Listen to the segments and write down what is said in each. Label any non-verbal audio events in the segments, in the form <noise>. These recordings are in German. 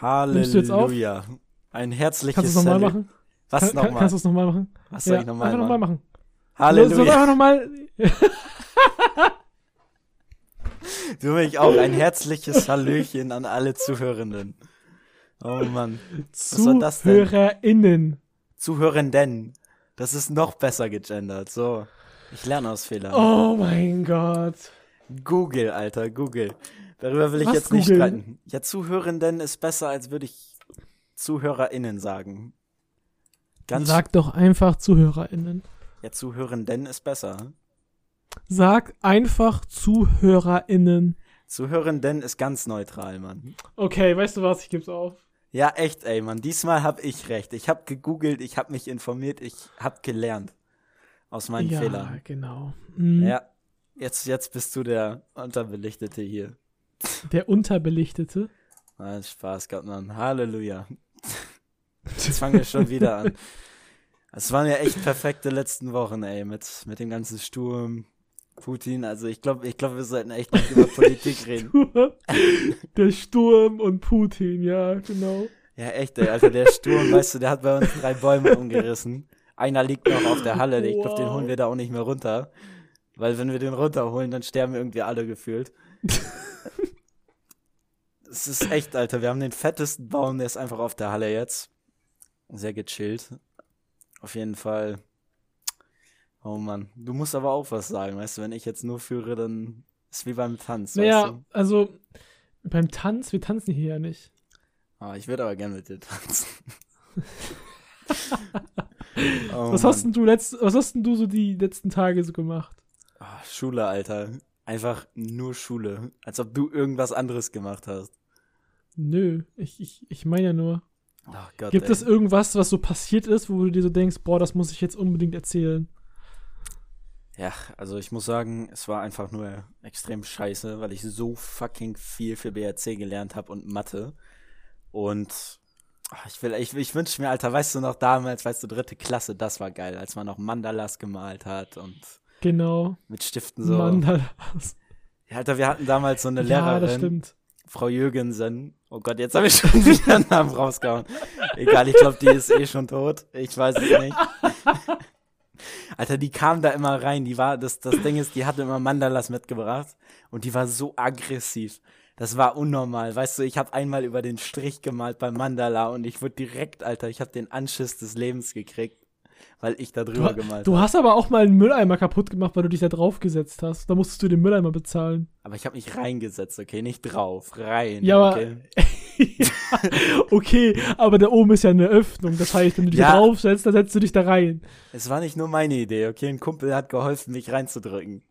Halleluja. Ein herzliches Kannst du es nochmal machen? Was nochmal? kannst du es nochmal machen? Was soll Ja, ich nochmal machen? nochmal machen. Halleluja. Soll einfach nochmal. <laughs> Du mich auch ein herzliches Hallöchen an alle Zuhörenden. Oh Mann. war das denn? ZuhörerInnen. Zuhörenden. Das ist noch besser gegendert. So. Ich lerne aus Fehlern. Oh mein Gott. Google, Alter, Google. Darüber will ich Was jetzt nicht googeln? streiten. Ja, Zuhörenden ist besser, als würde ich ZuhörerInnen sagen. Ganz Sag doch einfach ZuhörerInnen. Ja, Zuhörenden ist besser. Sag einfach ZuhörerInnen. Zuhörenden ist ganz neutral, Mann. Okay, weißt du was? Ich geb's auf. Ja, echt, ey, Mann. Diesmal hab ich recht. Ich hab gegoogelt, ich hab mich informiert, ich hab gelernt. Aus meinen ja, Fehlern. genau. Mhm. Ja. Jetzt, jetzt bist du der Unterbelichtete hier. Der Unterbelichtete. Ah, Spaß gehabt, Mann. Halleluja. Jetzt fangen wir schon wieder an. Es waren ja echt perfekte letzten Wochen, ey, mit, mit dem ganzen Sturm, Putin. Also ich glaube, ich glaube, wir sollten echt nicht über Politik <laughs> reden. Der Sturm und Putin, ja, genau. Ja, echt, ey. Also der Sturm, weißt du, der hat bei uns drei Bäume umgerissen. Einer liegt noch auf der Halle. Ich glaube, den holen wir da auch nicht mehr runter. Weil wenn wir den runterholen, dann sterben irgendwie alle gefühlt. <laughs> Es ist echt, Alter. Wir haben den fettesten Baum, der ist einfach auf der Halle jetzt. Sehr gechillt. Auf jeden Fall. Oh Mann. Du musst aber auch was sagen, weißt du, wenn ich jetzt nur führe, dann ist wie beim Tanz, Naja, weißt du? also beim Tanz, wir tanzen hier ja nicht. Ah, ich würde aber gerne mit dir tanzen. <laughs> oh was hast denn du letzt, was hast denn du so die letzten Tage so gemacht? Ah, Schule, Alter. Einfach nur Schule. Als ob du irgendwas anderes gemacht hast. Nö, ich, ich, ich meine ja nur. Oh Gott, Gibt ey. es irgendwas, was so passiert ist, wo du dir so denkst, boah, das muss ich jetzt unbedingt erzählen? Ja, also ich muss sagen, es war einfach nur extrem scheiße, weil ich so fucking viel für BRC gelernt habe und Mathe. Und ach, ich will, ich, ich wünsche mir, Alter, weißt du noch damals, weißt du, dritte Klasse, das war geil, als man noch Mandalas gemalt hat und Genau. mit Stiften so. Mandalas. Ja, Alter, wir hatten damals so eine Ja, das Lehrerin, stimmt. Frau Jürgensen. Oh Gott, jetzt habe ich schon <laughs> wieder einen Namen rausgehauen. Egal, ich glaube, die ist eh schon tot. Ich weiß es nicht. <laughs> Alter, die kam da immer rein. Die war, das, das Ding ist, die hatte immer Mandalas mitgebracht und die war so aggressiv. Das war unnormal. Weißt du, ich habe einmal über den Strich gemalt beim Mandala und ich wurde direkt, Alter, ich habe den Anschiss des Lebens gekriegt, weil ich da drüber Du, gemalt du habe. hast aber auch mal einen Mülleimer kaputt gemacht, weil du dich da draufgesetzt hast. Da musstest du den Mülleimer bezahlen. Aber ich habe mich reingesetzt, okay, nicht drauf, rein. Ja, aber- okay. <laughs> okay, aber da oben ist ja eine Öffnung. Das heißt, wenn du dich Ja. da draufsetzt, dann setzt du dich da rein. Es war nicht nur meine Idee, okay? Ein Kumpel hat geholfen, mich reinzudrücken.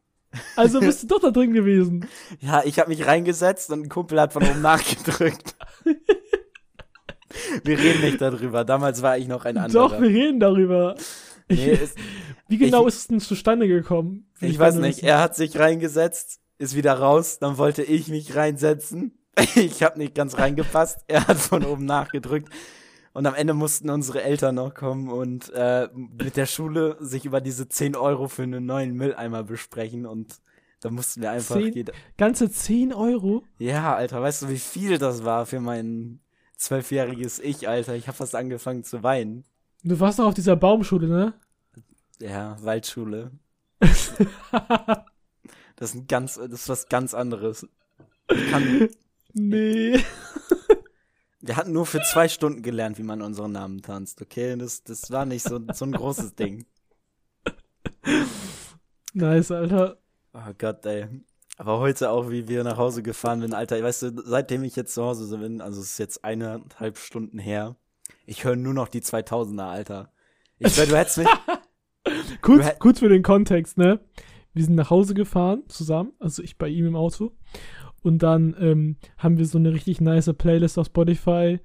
Also bist <laughs> du doch da drin gewesen. Ja, ich habe mich reingesetzt und ein Kumpel hat von oben <laughs> nachgedrückt. Wir reden nicht darüber. Damals war ich noch ein anderer. Doch, wir reden darüber. nee, es, Wie genau ich- ist es denn zustande gekommen? Will ich weiß nicht. wissen. Er hat sich reingesetzt, ist wieder raus. Dann wollte ich mich reinsetzen. <laughs> Ich habe nicht ganz reingepasst. Er hat von oben nachgedrückt. Und am Ende mussten unsere Eltern noch kommen und äh, mit der Schule sich über diese 10 Euro für einen neuen Mülleimer besprechen. Und da mussten wir einfach Zehn? Ganze 10 Euro? Ja, Alter, weißt du, wie viel das war für mein zwölfjähriges Ich, Alter? Ich habe fast angefangen zu weinen. Du warst doch auf dieser Baumschule, ne? Ja, Waldschule. <laughs> Das ist ein ganz, das ist was ganz anderes. Ich kann, Nee. wir hatten nur für zwei Stunden gelernt, wie man unseren Namen tanzt, okay? Das, das war nicht so, so ein großes Ding. Nice, Alter. Oh Gott, ey. Aber heute auch, wie wir nach Hause gefahren sind, Alter, weißt du, seitdem ich jetzt zu Hause bin, also es ist jetzt eineinhalb Stunden her, ich höre nur noch die 2000er, Alter. Ich schwör, du hättest mich, <laughs> Kurz, hätt- kurz für den Kontext, ne? Wir sind nach Hause gefahren, zusammen, also ich bei ihm im Auto. Und dann ähm, haben wir so eine richtig nice Playlist auf Spotify.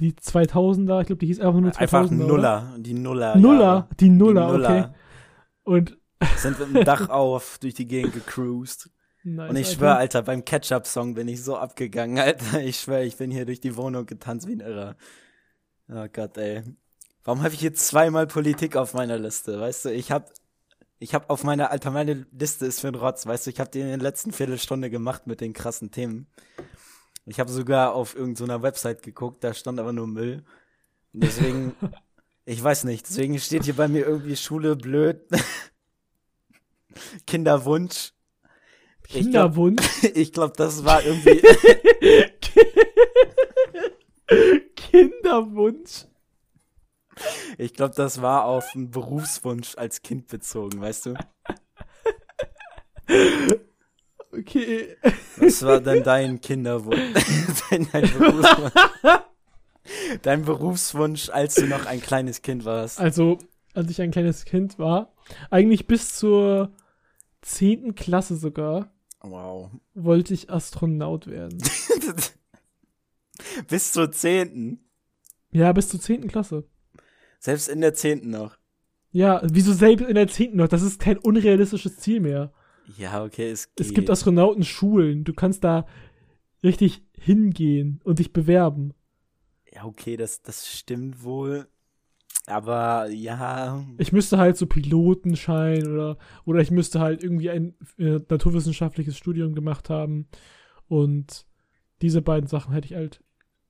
Die 2000er, ich glaube, die hieß einfach nur 2000er. einfach? Nuller, die Nuller. Nuller, Jahre. die Nuller, Die okay. Und Sind mit dem Dach <laughs> auf durch die Gegend gecruised. Nice, Und ich Alter. schwör, Alter, beim Ketchup-Song bin ich so abgegangen, <laughs> Alter. Ich schwör, ich bin hier durch die Wohnung getanzt wie ein Irrer. Oh Gott, ey. Warum habe ich hier zweimal Politik auf meiner Liste? Weißt du, ich hab, ich hab auf meiner, Alter, meine Liste ist für den Rotz, weißt du, ich hab die in der letzten Viertelstunde gemacht mit den krassen Themen. Ich habe sogar auf irgendeiner Website geguckt, da stand aber nur Müll. Und deswegen, <laughs> ich weiß nicht, deswegen steht hier bei mir irgendwie Schule blöd. <laughs> Kinderwunsch. Kinderwunsch? <laughs> Ich glaube, glaub, das war irgendwie. <laughs> Kinderwunsch? Ich glaube, das war auf einen Berufswunsch als Kind bezogen, weißt du? Okay. Was war denn dein Kinderwunsch? <laughs> dein, dein, Berufswunsch? dein Berufswunsch, als du noch ein kleines Kind warst? Also, als ich ein kleines Kind war, eigentlich bis zur zehnten Klasse sogar. Wow. Wollte ich Astronaut werden. <laughs> bis zur zehnten? Ja, bis zur zehnten Klasse. Selbst in der zehnten noch. Ja, wieso selbst in der zehnten noch? Das ist kein unrealistisches Ziel mehr. Ja, okay, es geht. Es gibt Astronautenschulen. Du kannst da richtig hingehen und dich bewerben. Ja, okay, das, das stimmt wohl. Aber ja. Ich müsste halt so Pilotenschein oder, oder ich müsste halt irgendwie ein äh, naturwissenschaftliches Studium gemacht haben. Und diese beiden Sachen hätte ich halt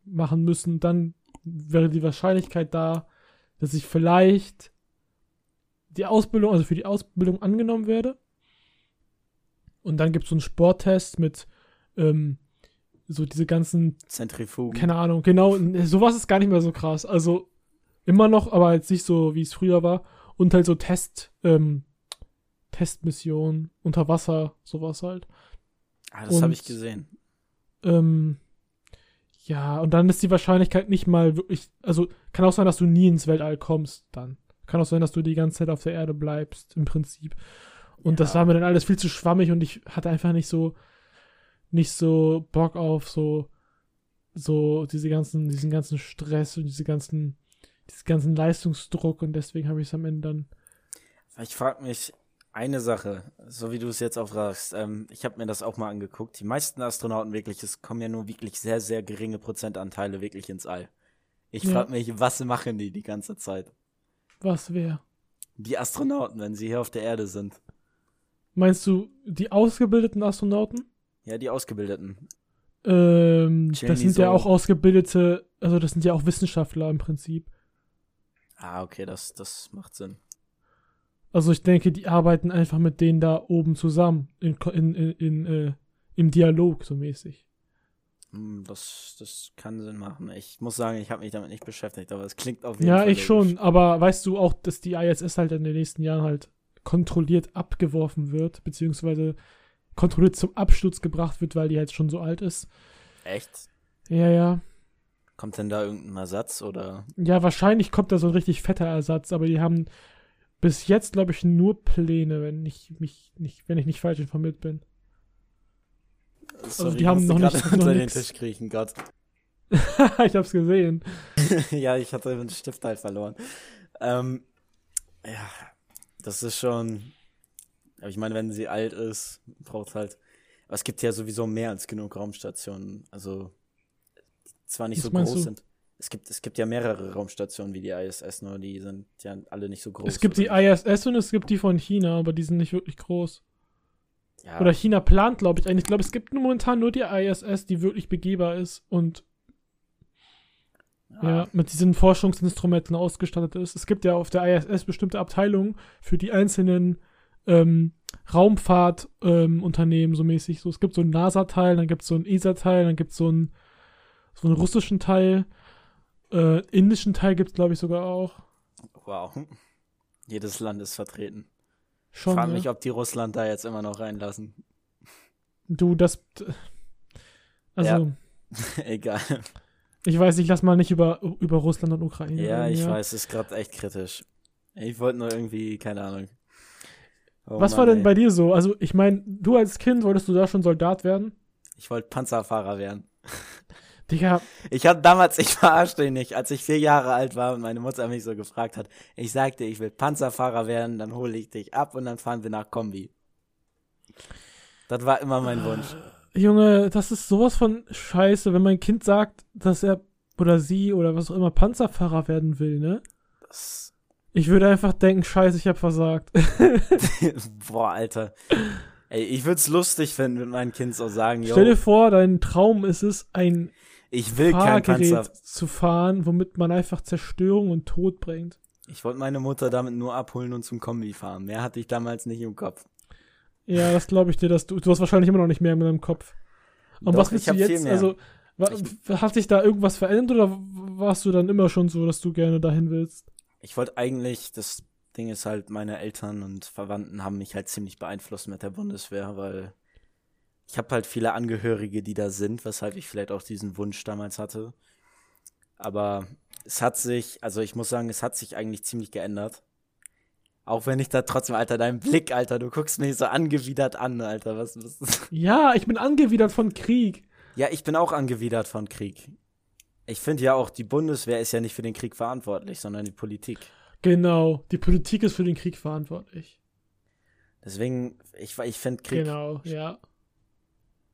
machen müssen. Dann wäre die Wahrscheinlichkeit da, dass ich vielleicht die Ausbildung, also für die Ausbildung angenommen werde. Und dann gibt es so einen Sporttest mit ähm, so diese ganzen Zentrifugen. Keine Ahnung, genau. Sowas ist gar nicht mehr so krass. Also immer noch, aber jetzt nicht so, wie es früher war. Und halt so Test, ähm, Testmissionen unter Wasser, sowas halt. Ah, das habe ich gesehen. Ähm, ja, und dann ist die Wahrscheinlichkeit nicht mal wirklich, also kann auch sein, dass du nie ins Weltall kommst dann. Kann auch sein, dass du die ganze Zeit auf der Erde bleibst, im Prinzip. Und ja. das war mir dann alles viel zu schwammig und ich hatte einfach nicht so, nicht so Bock auf so, so diese ganzen, diesen ganzen Stress und diese ganzen, diesen ganzen Leistungsdruck und deswegen habe ich es am Ende dann. Ich frage mich eine Sache, so wie du es jetzt auch fragst. Ähm, ich habe mir das auch mal angeguckt. Die meisten Astronauten wirklich, es kommen ja nur wirklich sehr, sehr geringe Prozentanteile wirklich ins All. Ich ja. frage mich, was machen die die ganze Zeit? Was wer? Die Astronauten, wenn sie hier auf der Erde sind. Meinst du die ausgebildeten Astronauten? Ja, die ausgebildeten. Ähm, das sind so. ja auch ausgebildete, also das sind ja auch Wissenschaftler im Prinzip. Ah, okay, das, das macht Sinn. Also ich denke, die arbeiten einfach mit denen da oben zusammen, in, in, in, in äh, im Dialog so mäßig. Hm, das, das kann Sinn machen. Ich muss sagen, ich habe mich damit nicht beschäftigt, aber es klingt auf jeden ja, Fall. Ja, ich schon, aber weißt du auch, dass die ISS halt in den nächsten Jahren halt kontrolliert abgeworfen wird, beziehungsweise kontrolliert zum Absturz gebracht wird, weil die jetzt schon so alt ist. Echt? Ja, ja. Kommt denn da irgendein Ersatz oder? Ja, wahrscheinlich kommt da so ein richtig fetter Ersatz, aber die haben bis jetzt, glaube ich, nur Pläne, wenn ich mich nicht, wenn ich nicht falsch informiert bin. Sorry, also die haben noch nicht <laughs> unter noch den Tisch kriechen, Gott. <laughs> ich hab's gesehen. <laughs> ja, ich hatte den Stift halt verloren. Ähm, ja, das ist schon. Aber ich meine, wenn sie alt ist, braucht halt. Aber es gibt ja sowieso mehr als genug Raumstationen. Also zwar nicht Was so groß du? sind. Es gibt, es gibt ja mehrere Raumstationen wie die ISS, nur die sind ja alle nicht so groß. Es gibt die ISS und es gibt die von China, aber die sind nicht wirklich groß. Ja. Oder China plant, glaube ich, eigentlich. Ich glaube, es gibt momentan nur die ISS, die wirklich begehbar ist und ja, mit diesen Forschungsinstrumenten ausgestattet ist. Es gibt ja auf der ISS bestimmte Abteilungen für die einzelnen ähm, Raumfahrtunternehmen ähm, so mäßig. So, es gibt so einen NASA-Teil, dann gibt es so einen ESA-Teil, dann gibt es so einen, so einen russischen Teil. Äh, indischen Teil gibt es, glaube ich, sogar auch. Wow. Jedes Land ist vertreten. Schon, ich frage ja. mich, ob die Russland da jetzt immer noch reinlassen. Du, das. Also. Ja. <laughs> Egal. Ich weiß, ich lass mal nicht über, über Russland und Ukraine. Ja, reden, ich ja. weiß, es ist gerade echt kritisch. Ich wollte nur irgendwie, keine Ahnung. Oh Was Mann, war denn ey. bei dir so? Also, ich meine, du als Kind wolltest du da schon Soldat werden? Ich wollte Panzerfahrer werden. Digga. Ich hatte damals, ich verarschte ihn nicht, als ich vier Jahre alt war und meine Mutter mich so gefragt hat, ich sagte, ich will Panzerfahrer werden, dann hole ich dich ab und dann fahren wir nach Kombi. Das war immer mein Wunsch. Junge, das ist sowas von scheiße, wenn mein Kind sagt, dass er oder sie oder was auch immer Panzerfahrer werden will, ne? Ich würde einfach denken, scheiße, ich hab versagt. <laughs> Boah, Alter. Ey, ich würde es lustig finden, mit meinem Kind so sagen, Stell dir vor, dein Traum ist es, ein ich will kein Panzer. zu fahren, womit man einfach Zerstörung und Tod bringt. Ich wollte meine Mutter damit nur abholen und zum Kombi fahren. Mehr hatte ich damals nicht im Kopf. Ja, das glaube ich dir, dass du, du hast wahrscheinlich immer noch nicht mehr in deinem Kopf. Und Doch, was willst ich du jetzt? Also, wa- hat sich da irgendwas verändert oder warst du dann immer schon so, dass du gerne dahin willst? Ich wollte eigentlich, das Ding ist halt, meine Eltern und Verwandten haben mich halt ziemlich beeinflusst mit der Bundeswehr, weil ich habe halt viele Angehörige, die da sind, weshalb ich vielleicht auch diesen Wunsch damals hatte. Aber es hat sich, also ich muss sagen, es hat sich eigentlich ziemlich geändert. Auch wenn ich da trotzdem, Alter, dein Blick, Alter, du guckst mich so angewidert an, Alter, was, was <laughs> Ja, ich bin angewidert von Krieg. Ja, ich bin auch angewidert von Krieg. Ich finde ja auch, die Bundeswehr ist ja nicht für den Krieg verantwortlich, sondern die Politik. Genau, die Politik ist für den Krieg verantwortlich. Deswegen, ich, ich finde Krieg Genau, ja.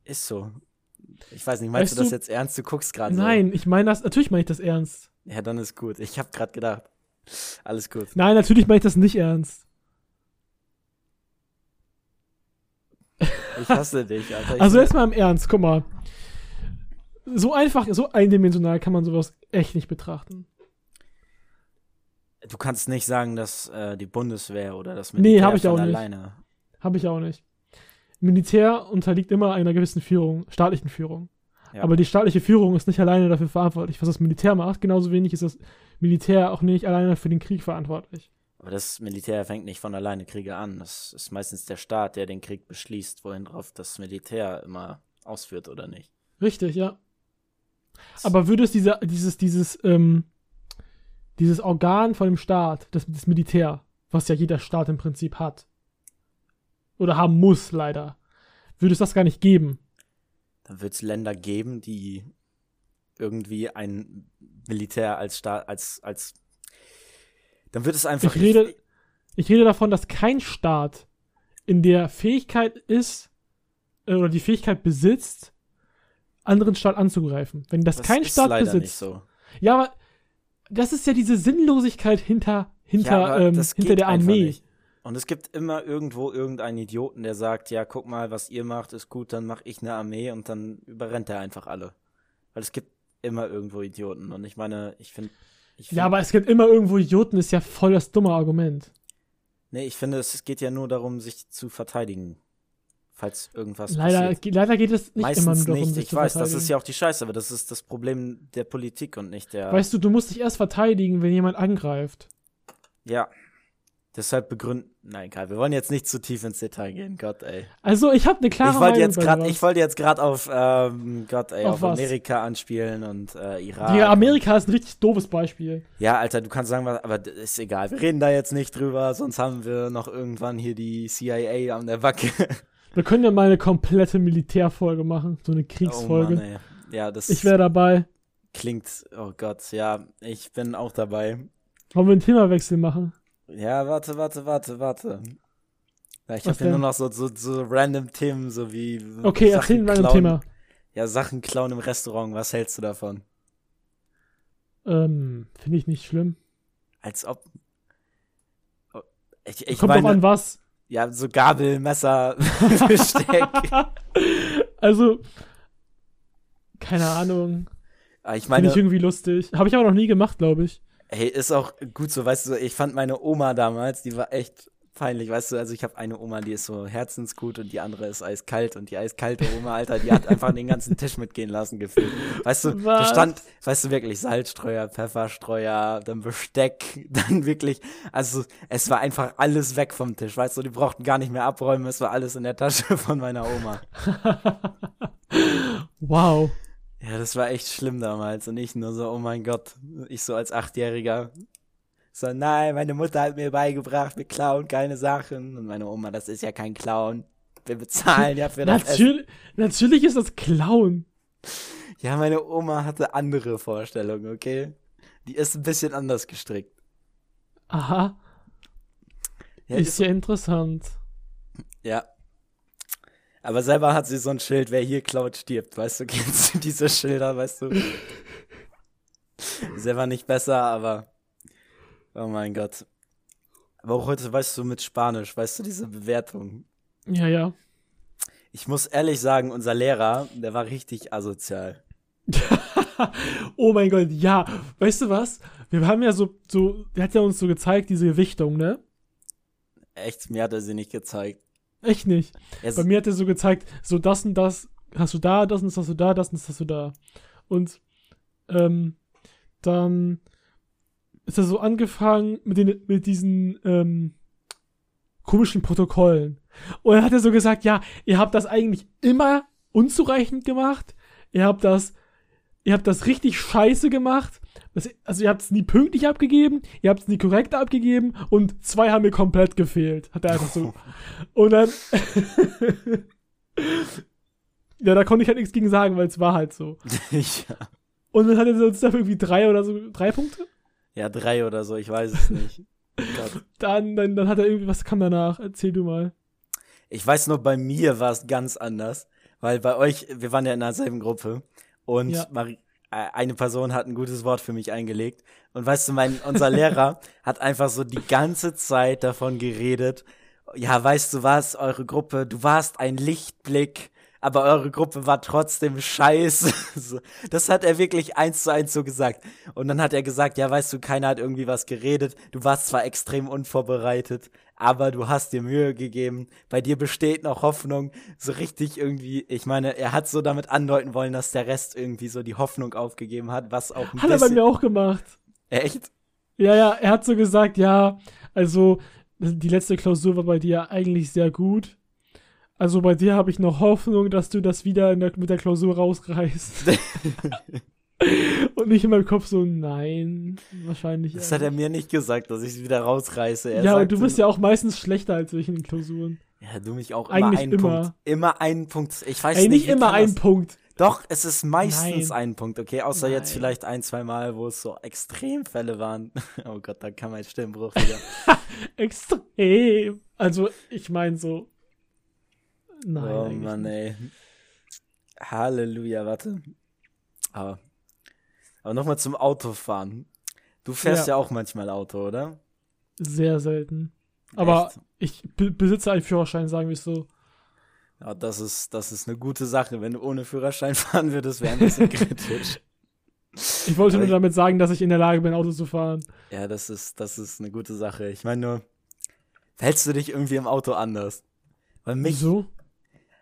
Ist so. Ich weiß nicht, meinst Weißt du das jetzt ernst? Du guckst gerade Nein, ich meine das, natürlich meine ich das ernst. so. Ja, dann ist gut. Ich habe gerade gedacht. Alles gut. Nein, natürlich meine ich das nicht ernst. Ich hasse dich, Alter. Also jetzt mal im Ernst, guck mal. So einfach, so eindimensional kann man sowas echt nicht betrachten. du kannst nicht sagen, dass äh, die Bundeswehr oder das Nee, Militär hab ich auch nicht. alleine. Habe ich auch nicht. Militär unterliegt immer einer gewissen Führung, staatlichen Führung. Ja. Aber die staatliche Führung ist nicht alleine dafür verantwortlich, was das Militär macht. Genauso wenig ist das Militär auch nicht alleine für den Krieg verantwortlich. Aber das Militär fängt nicht von alleine Kriege an. Das ist meistens der Staat, der den Krieg beschließt, wohin drauf das Militär immer ausführt oder nicht. Richtig, ja. Aber würde es diese, dieses, dieses, ähm, dieses Organ von dem Staat, das, das Militär, was ja jeder Staat im Prinzip hat, oder haben muss, leider, würde es das gar nicht geben. Dann wird es Länder geben, die irgendwie ein Militär als Staat, als, als. Dann wird es einfach. Ich rede, ich rede davon, dass kein Staat in der Fähigkeit ist, äh, oder die Fähigkeit besitzt, anderen Staat anzugreifen. Wenn das, kein ist Staat leider besitzt. nicht so. Ja, aber das ist ja diese Sinnlosigkeit hinter, hinter, Ja, ähm, das hinter der Armee. nicht. Und es gibt immer irgendwo irgendeinen Idioten, der sagt, ja, guck mal, was ihr macht, ist gut, dann mache ich eine Armee und dann überrennt er einfach alle. Weil es gibt immer irgendwo Idioten. Und ich meine, ich finde. Find, Ja, aber es gibt immer irgendwo Idioten, ist ja voll das dumme Argument. Nee, ich finde, es geht ja nur darum, sich zu verteidigen. Falls irgendwas Leider, passiert. leider geht es nicht Meistens immer nur darum, nicht. sich Ich zu weiß, das ist ja auch die Scheiße, aber das ist das Problem der Politik und nicht der. Weißt du, du musst dich erst verteidigen, wenn jemand angreift. Ja. Deshalb begründen. Nein, egal. Wir wollen jetzt nicht zu tief ins Detail gehen. Gott, ey. Also, ich habe eine klare Ich wollte Meinung jetzt sowas. ich wollte jetzt gerade auf ähm, Gott, ey, Auf auf? Amerika anspielen und äh, Irak. Digga, Amerika ist ein richtig doofes Beispiel. Ja, Alter, du kannst sagen, aber ist egal. Wir reden da jetzt nicht drüber, sonst haben wir noch irgendwann hier die CIA an der Backe. <laughs> Wir können ja mal eine komplette Militärfolge machen, so eine Kriegsfolge. Oh Mann, ey. Ja, das ich wäre dabei. klingt, oh Gott, ja, ich bin auch dabei. Wollen wir einen Themawechsel machen? Ja, warte, warte, warte, warte. Ja, ich habe hier nur noch so, so, so random Themen, so wie Okay, Sachen erzähl ein klauen. Thema. Ja, Sachen klauen im Restaurant, was hältst du davon? Ähm, finde ich nicht schlimm. Als ob. Ich, ich Kommt meine, drauf an, was. ja, so Gabel, Messer, <laughs> Besteck. <laughs> also, keine Ahnung. Ah, Ich Finde meine, ich irgendwie lustig. Habe ich aber noch nie gemacht, glaube ich. Hey, ist auch gut so, weißt du, ich fand meine Oma damals, die war echt peinlich, weißt du, also ich habe eine Oma, die ist so herzensgut und die andere ist eiskalt und die eiskalte Oma, Alter, die hat einfach den ganzen Tisch mitgehen lassen gefühlt. Weißt du, da Was? stand, weißt du, wirklich Salzstreuer, Pfefferstreuer, dann Besteck, <laughs> dann wirklich, also es war einfach alles weg vom Tisch, weißt du, die brauchten gar nicht mehr abräumen, es war alles in der Tasche <laughs> von meiner Oma. Wow. Ja, das war echt schlimm damals und ich nur so, oh mein Gott, ich so als Achtjähriger. So, nein, meine Mutter hat mir beigebracht, wir klauen keine Sachen. Und meine Oma, das ist ja kein Clown. Wir bezahlen ja für das Essen. Natürlich, natürlich ist das Clown. Ja, meine Oma hatte andere Vorstellungen, okay? Die ist ein bisschen anders gestrickt. Aha. Ja, ist ist, ja interessant. ja. Aber selber hat sie so ein Schild, wer hier klaut, stirbt. Weißt du, <laughs> kennst du diese Schilder, weißt du? <laughs> selber nicht besser, aber oh mein Gott. Aber auch heute, weißt du, mit Spanisch, weißt du, diese Bewertung. Ja, ja. Ich muss ehrlich sagen, unser Lehrer, der war richtig asozial. <laughs> oh mein Gott, ja. Weißt du was? Wir haben ja so, so, der hat ja uns so gezeigt, diese Gewichtung, ne? Echt, mir hat er sie nicht gezeigt. Echt nicht. Er Bei mir hat er so gezeigt, so das und das hast du da, das und das hast du da, das und das hast du da. Und ähm, dann ist er so angefangen mit, den, mit diesen ähm, komischen Protokollen. Und dann hat er so gesagt, ja, ihr habt das eigentlich immer unzureichend gemacht. Ihr habt das, ihr habt das richtig scheiße gemacht. Das, also ihr habt es nie pünktlich abgegeben, ihr habt es nie korrekt abgegeben und zwei haben mir komplett gefehlt. Hat er einfach so. <laughs> und dann. <laughs> ja, da konnte ich halt nichts gegen sagen, weil es war halt so. <laughs> ja. Und dann hat er uns dafür irgendwie drei oder so, drei Punkte? ja, drei oder so, ich weiß es nicht. Dann, dann, dann hat er irgendwie, was kam danach? Erzähl du mal. Ich weiß nur, bei mir war es ganz anders, weil bei euch, wir waren ja in derselben Gruppe und Ja. Mari äh, eine Person hat ein gutes Wort für mich eingelegt und weißt du, mein unser Lehrer <laughs> hat einfach so die ganze Zeit davon geredet. Ja, weißt du was, eure Gruppe, du warst ein Lichtblick, aber eure Gruppe war trotzdem scheiße. <laughs> Das hat er wirklich eins zu eins so gesagt. Und dann hat er gesagt, ja, weißt du, keiner hat irgendwie was geredet. Du warst zwar extrem unvorbereitet, aber du hast dir Mühe gegeben. Bei dir besteht noch Hoffnung. So richtig irgendwie, ich meine, er hat so damit andeuten wollen, dass der Rest irgendwie so die Hoffnung aufgegeben hat, was auch ein Hat er bei mir auch gemacht. Echt? Ja, ja, er hat so gesagt, ja, also die letzte Klausur war bei dir eigentlich sehr gut. Also bei dir habe ich noch Hoffnung, dass du das wieder der, mit der Klausur rausreißt. <laughs> <laughs> Und nicht in meinem Kopf so, nein, wahrscheinlich. Das eher hat er mir nicht gesagt, dass ich es wieder rausreiße. Er ja, und du bist ja auch meistens schlechter als ich in den Klausuren. Ja, du mich auch immer Eigentlich einen immer. Punkt. Immer einen Punkt. Ich weiß Ey, nicht. nicht immer kann ein das- Punkt. Doch, es ist meistens Nein. ein Punkt, okay? Außer jetzt Nein. vielleicht ein, zwei Mal, wo es so Extremfälle waren. <laughs> Oh Gott, da kam mein Stimmbruch wieder. <laughs> Extrem. Also, ich meine so. Nein. oh eigentlich Mann, nicht. ey. Halleluja, warte. Aber, aber nochmal zum Autofahren. Du fährst ja. Ja. auch manchmal Auto, oder? Sehr selten. Aber Echt? ich be besitze einen Führerschein, sagen wir es so. Ja, das ist, das ist eine gute Sache. Wenn du ohne Führerschein <laughs> fahren würdest, wäre ein bisschen kritisch. Ich wollte Aber nur damit sagen, dass ich in der Lage bin, Auto zu fahren. Ja, das ist, das ist eine gute Sache. Ich meine nur, verhältst du dich irgendwie im Auto anders? Weil mich, Wieso?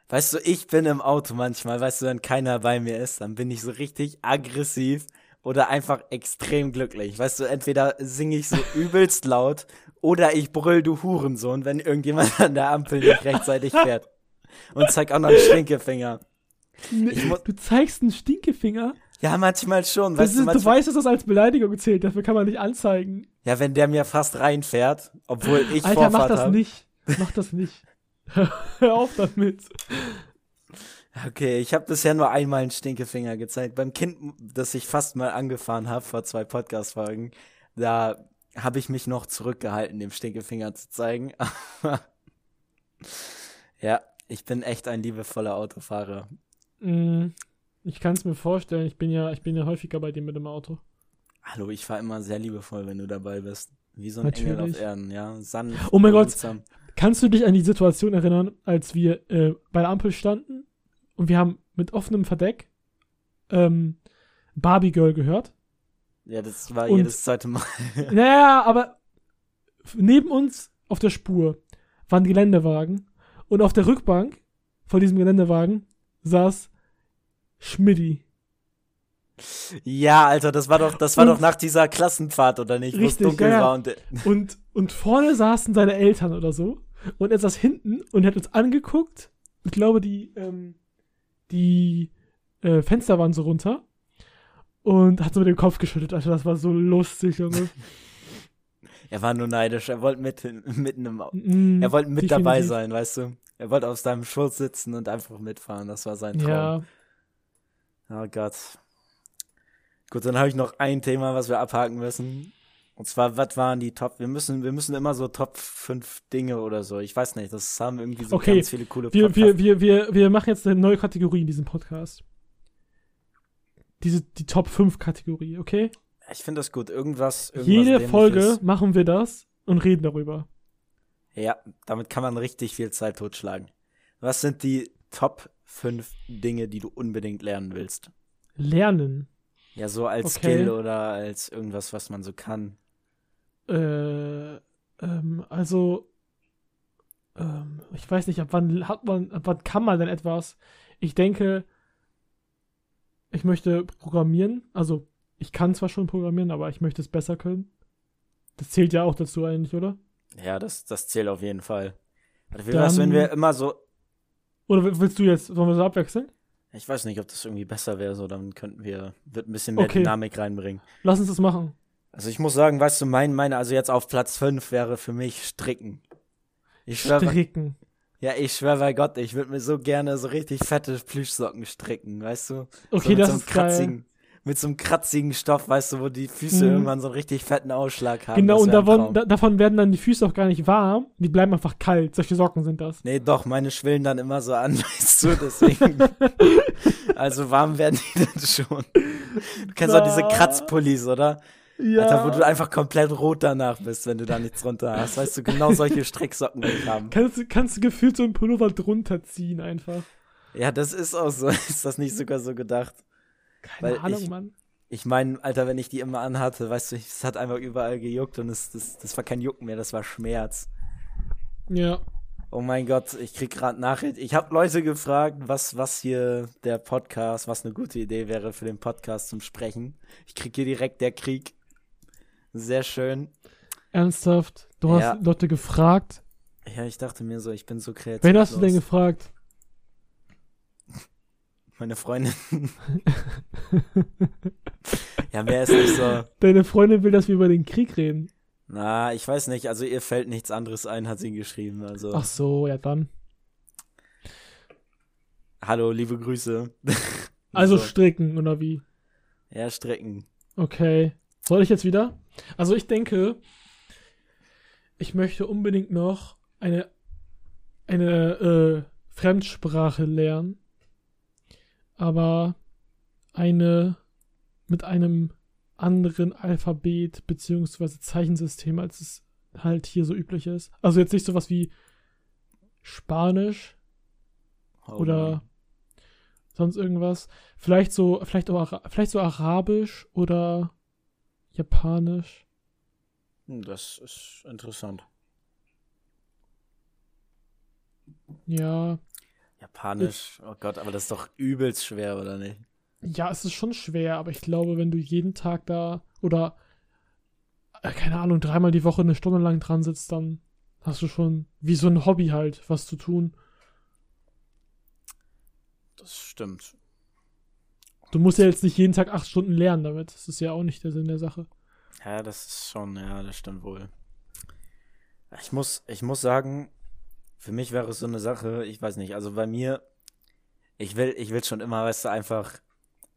weißt du, ich bin im Auto manchmal, weißt du, wenn keiner bei mir ist, dann bin ich so richtig aggressiv oder einfach extrem glücklich. Weißt du, entweder singe ich so <laughs> übelst laut oder ich brüll du Hurensohn, wenn irgendjemand an der Ampel nicht rechtzeitig fährt. Und zeig auch noch einen Stinkefinger. Du zeigst einen Stinkefinger? Ja, manchmal schon. Weißt ist, du, du manchmal, weißt, dass das als Beleidigung zählt, dafür kann man nicht anzeigen. ja, wenn der mir fast reinfährt, obwohl ich Alter, mach Vorfahrt das hab. nicht. Mach das nicht. <laughs> Hör auf damit. Okay, ich habe bisher nur einmal einen Stinkefinger gezeigt. Beim Kind, das ich fast mal angefahren habe vor zwei Podcast-Folgen, da habe ich mich noch zurückgehalten, dem Stinkefinger zu zeigen. <laughs> Ja, ich bin echt ein liebevoller Autofahrer. Mm, Ich kann es mir vorstellen, ich bin ja, ich bin ja häufiger bei dir mit dem Auto. Hallo, ich fahre immer sehr liebevoll, wenn du dabei bist. Wie so ein Engel auf Natürlich. Erden, ja. Sanft, Oh mein Gott. Kannst du dich an die Situation erinnern, als wir äh, bei der Ampel standen und wir haben mit offenem Verdeck ähm, Barbie Girl gehört? Ja, das war Und- jedes zweite Mal. <laughs> Naja, aber neben uns auf der Spur waren Geländewagen und auf der Rückbank von diesem Geländewagen saß Schmidti. ja, Alter, das war doch, das war Und- doch nach dieser Klassenfahrt, oder nicht? Wo es Richtig, dunkel ja, ja. war und Und, und vorne saßen seine Eltern oder so. Und er saß hinten und hat uns angeguckt. Ich glaube, die, ähm, die äh, Fenster waren so runter. Und hat so mit dem Kopf geschüttelt. Alter, das war so lustig, Junge. <laughs> er war nur neidisch. Er wollte mit, mitten im, Mm, Er wollte mit dabei sein, weißt du? Er wollte auf seinem Schoß sitzen und einfach mitfahren. Das war sein Traum. Ja, Oh Gott. Gut, dann habe ich noch ein Thema, was wir abhaken müssen. Und zwar, was waren die Top? Wir müssen, wir müssen immer so Top 5 Dinge oder so. Ich weiß nicht, das haben irgendwie so Okay, ganz viele coole wir, wir, Podcasts. wir, wir, wir machen jetzt eine neue Kategorie in diesem Podcast. Diese, die Top 5 Kategorie, okay? Ich finde das gut. Irgendwas. irgendwas Jede. Folge machen wir das und reden darüber. Ja, damit kann man richtig viel Zeit totschlagen. Was sind die Top 5 Dinge, die du unbedingt lernen willst. Lernen. Ja, so als Okay. Skill oder als irgendwas, was man so kann. Äh, ähm, also, ähm, ich weiß nicht, ab wann hat man, ab wann kann man denn etwas? Ich denke, ich möchte programmieren. Also, ich kann zwar schon programmieren, aber ich möchte es besser können. Das zählt ja auch dazu eigentlich, oder? Ja, das, das zählt auf jeden Fall. Also, wie wär's, wenn Dann- wir immer so. Oder willst du jetzt, sollen wir so abwechseln? Ich weiß nicht, ob das irgendwie besser wäre, so dann könnten wir, wird ein bisschen mehr Okay. Dynamik reinbringen. Lass uns das machen. Also ich muss sagen, weißt du, mein, meine, also jetzt auf Platz 5 wäre für mich Stricken. Ich schwör, Stricken. ja, ich schwör bei Gott, ich würde mir so gerne so richtig fette Plüschsocken stricken, weißt du? Okay, so das so ist geil. kratzigen, mit so einem kratzigen Stoff, weißt du, wo die Füße Mhm. irgendwann so einen richtig fetten Ausschlag haben. Genau, und davon, da, davon werden dann die Füße auch gar nicht warm. Die bleiben einfach kalt. Solche Socken sind das. Nee, doch, meine schwillen dann immer so an, <laughs> weißt du, deswegen. <laughs> also warm werden die dann schon. Du kennst auch diese. Kratzpullis, oder? Ja. Alter, wo du einfach komplett rot danach bist, wenn du da nichts drunter hast. Weißt du, genau solche Stricksocken haben. kannst, du- kannst du gefühlt so einen Pullover drunter ziehen einfach. Ja, das ist auch so. <laughs> Ist das nicht sogar so gedacht? Keine Weil Ahnung, ich- Mann. Ich meine, Alter, wenn ich die immer anhatte, weißt du, es hat einfach überall gejuckt und es, das, das war kein Jucken mehr, das war Schmerz. Ja. Oh mein Gott, ich krieg gerade Nachricht. Ich habe Leute gefragt, was, was hier der Podcast, was eine gute Idee wäre für den Podcast zum Sprechen. Ich krieg hier direkt der Krieg. Sehr schön. Ernsthaft? Du hast Ja. Leute gefragt? Ja, ich dachte mir so, ich bin so kreativ. Wen hast du denn gefragt? <laughs> Meine Freundin. <laughs> ja, mehr ist nicht so. Deine Freundin will, dass wir über den Krieg reden. Na, ich weiß nicht. Also ihr fällt nichts anderes ein, hat sie geschrieben. Also Ach so, ja dann. hallo, liebe Grüße. Also <laughs> So. stricken, oder wie? ja, strecken. Okay. Soll ich jetzt wieder? Also ich denke, ich möchte unbedingt noch eine, eine äh, Fremdsprache lernen. Aber eine mit einem anderen Alphabet beziehungsweise Zeichensystem, als es halt hier so üblich ist. Also jetzt nicht sowas wie Spanisch Oh oder sonst irgendwas. Vielleicht so, vielleicht auch, vielleicht so Arabisch oder Japanisch. Hm, Das ist interessant. Ja, Japanisch, oh Gott, aber das ist doch übelst schwer, oder nicht? ja, es ist schon schwer, aber ich glaube, wenn du jeden Tag da oder äh, keine Ahnung, dreimal die Woche eine Stunde lang dran sitzt, dann hast du schon wie so ein Hobby halt was zu tun. Das stimmt. Du musst ja jetzt nicht jeden Tag acht Stunden lernen damit. Das ist ja auch nicht der Sinn der Sache. Ja, das ist schon, ja, das stimmt wohl. Ich muss, ich muss sagen, für mich wäre es so eine Sache, ich weiß nicht, also bei mir, ich will, ich will schon immer, weißt du, einfach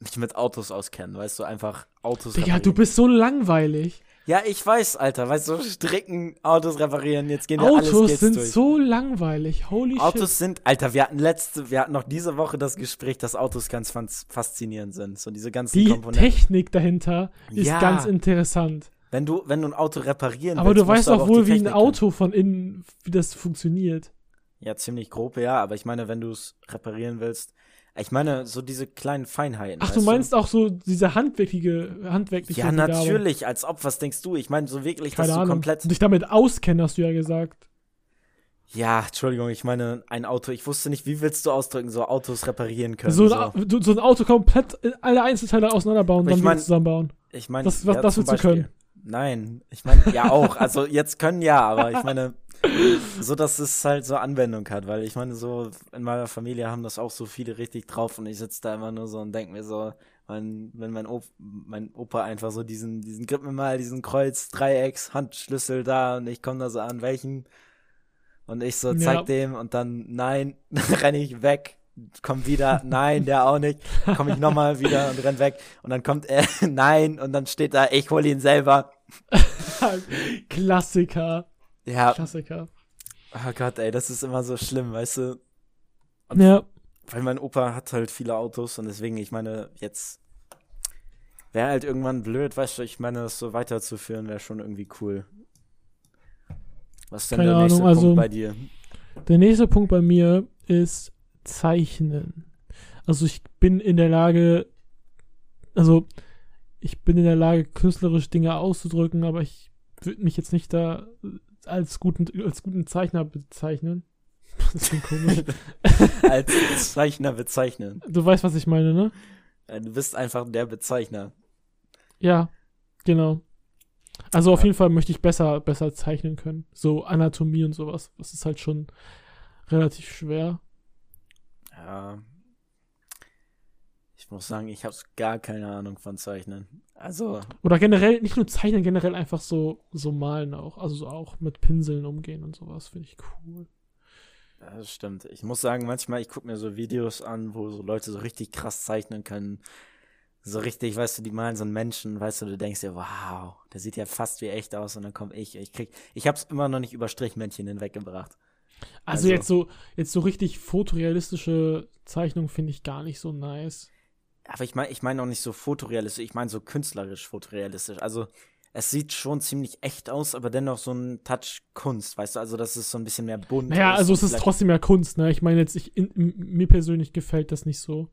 mich mit Autos auskennen, weißt du, einfach Autos Digga, du bist so langweilig. Ja, ich weiß, Alter, weißt du, stricken, Autos reparieren, jetzt gehen wir alles Autos geht's sind durch. so langweilig. Holy shit. Autos sind, Alter, wir hatten letzte, wir hatten noch diese Woche das Gespräch, dass Autos ganz fas- faszinierend sind. So diese ganzen Die Komponenten. Technik dahinter ist Ja. ganz interessant. Wenn du, wenn du ein Auto reparieren Aber willst, du weißt aber auch wohl, die wie ein Auto von innen, wie das funktioniert. Ja, ziemlich grob, ja, aber ich meine, wenn du es reparieren willst, ich meine, so diese kleinen Feinheiten. Ach, du meinst auch so diese handwerkliche, handwerkliche Ja, Begabung. natürlich, als ob, was denkst du? Ich meine, so wirklich, Keine dass du Ahnung. komplett. Dich damit auskennen, hast du ja gesagt. Ja, Entschuldigung, ich meine, ein Auto, ich wusste nicht, wie willst du ausdrücken, so Autos reparieren können. So, so. ein, du- so ein Auto komplett alle Einzelteile auseinanderbauen und dann mein- zusammenbauen. Ich meine, Das- was- das zum willst du können. Nein, ich meine, ja auch. Also jetzt können ja, aber ich <laughs> meine, so dass es halt so Anwendung hat, weil ich meine, so in meiner Familie haben das auch so viele richtig drauf und ich sitze da immer nur so und denke mir so, mein, wenn mein, Op mein Opa einfach so diesen, diesen, gib mir mal diesen Kreuz, Dreiecks, Handschlüssel da und ich komme da so an, welchen? Und ich so, zeig Ja. dem und dann, nein, <laughs> renne ich weg, komm wieder, nein, der auch nicht, komme ich nochmal wieder und renn weg und dann kommt er, <laughs> nein, und dann steht da, ich hol ihn selber. <laughs> Klassiker. Ja, Klassiker. oh Gott, ey, das ist immer so schlimm, weißt du? Ja. Weil mein Opa hat halt viele Autos und deswegen, ich meine, jetzt wäre halt irgendwann blöd, weißt du, ich meine, das so weiterzuführen wäre schon irgendwie cool. Was ist denn Keine der nächste Ahnung, also- Punkt bei dir? Der nächste Punkt bei mir ist Zeichnen. Also ich bin in der Lage, also ich bin in der Lage, künstlerisch Dinge auszudrücken, aber ich würde mich jetzt nicht da als guten, als guten Zeichner bezeichnen. <laughs> Das klingt komisch. <laughs> Als Zeichner bezeichnen. Du weißt, was ich meine, ne? Äh, Du bist einfach der Bezeichner. Ja, genau. Also auf Ja. jeden Fall möchte ich besser, besser zeichnen können. So Anatomie und sowas. Das ist halt schon relativ schwer. Ja. Ich muss sagen, ich habe gar keine Ahnung von Zeichnen. Also, Oder generell, nicht nur zeichnen, generell einfach so, so malen auch. Also so auch mit Pinseln umgehen und sowas, finde ich cool. das stimmt. Ich muss sagen, manchmal, ich gucke mir so Videos an, wo so Leute so richtig krass zeichnen können. So richtig, weißt du, die malen so einen Menschen, weißt du, du denkst dir, wow, der sieht ja fast wie echt aus und dann komme ich, ich krieg, ich hab's immer noch nicht über Strichmännchen hinweggebracht. Also, Also- jetzt so, jetzt so richtig fotorealistische Zeichnung finde ich gar nicht so nice. Aber ich meine, ich meine auch nicht so fotorealistisch, ich meine so künstlerisch fotorealistisch. Also, es sieht schon ziemlich echt aus, aber dennoch so ein Touch Kunst, weißt du, also dass es so ein bisschen mehr bunt Naja, ist also es ist trotzdem ja Kunst, ne? Ich meine jetzt, ich, in, mir persönlich gefällt das nicht so.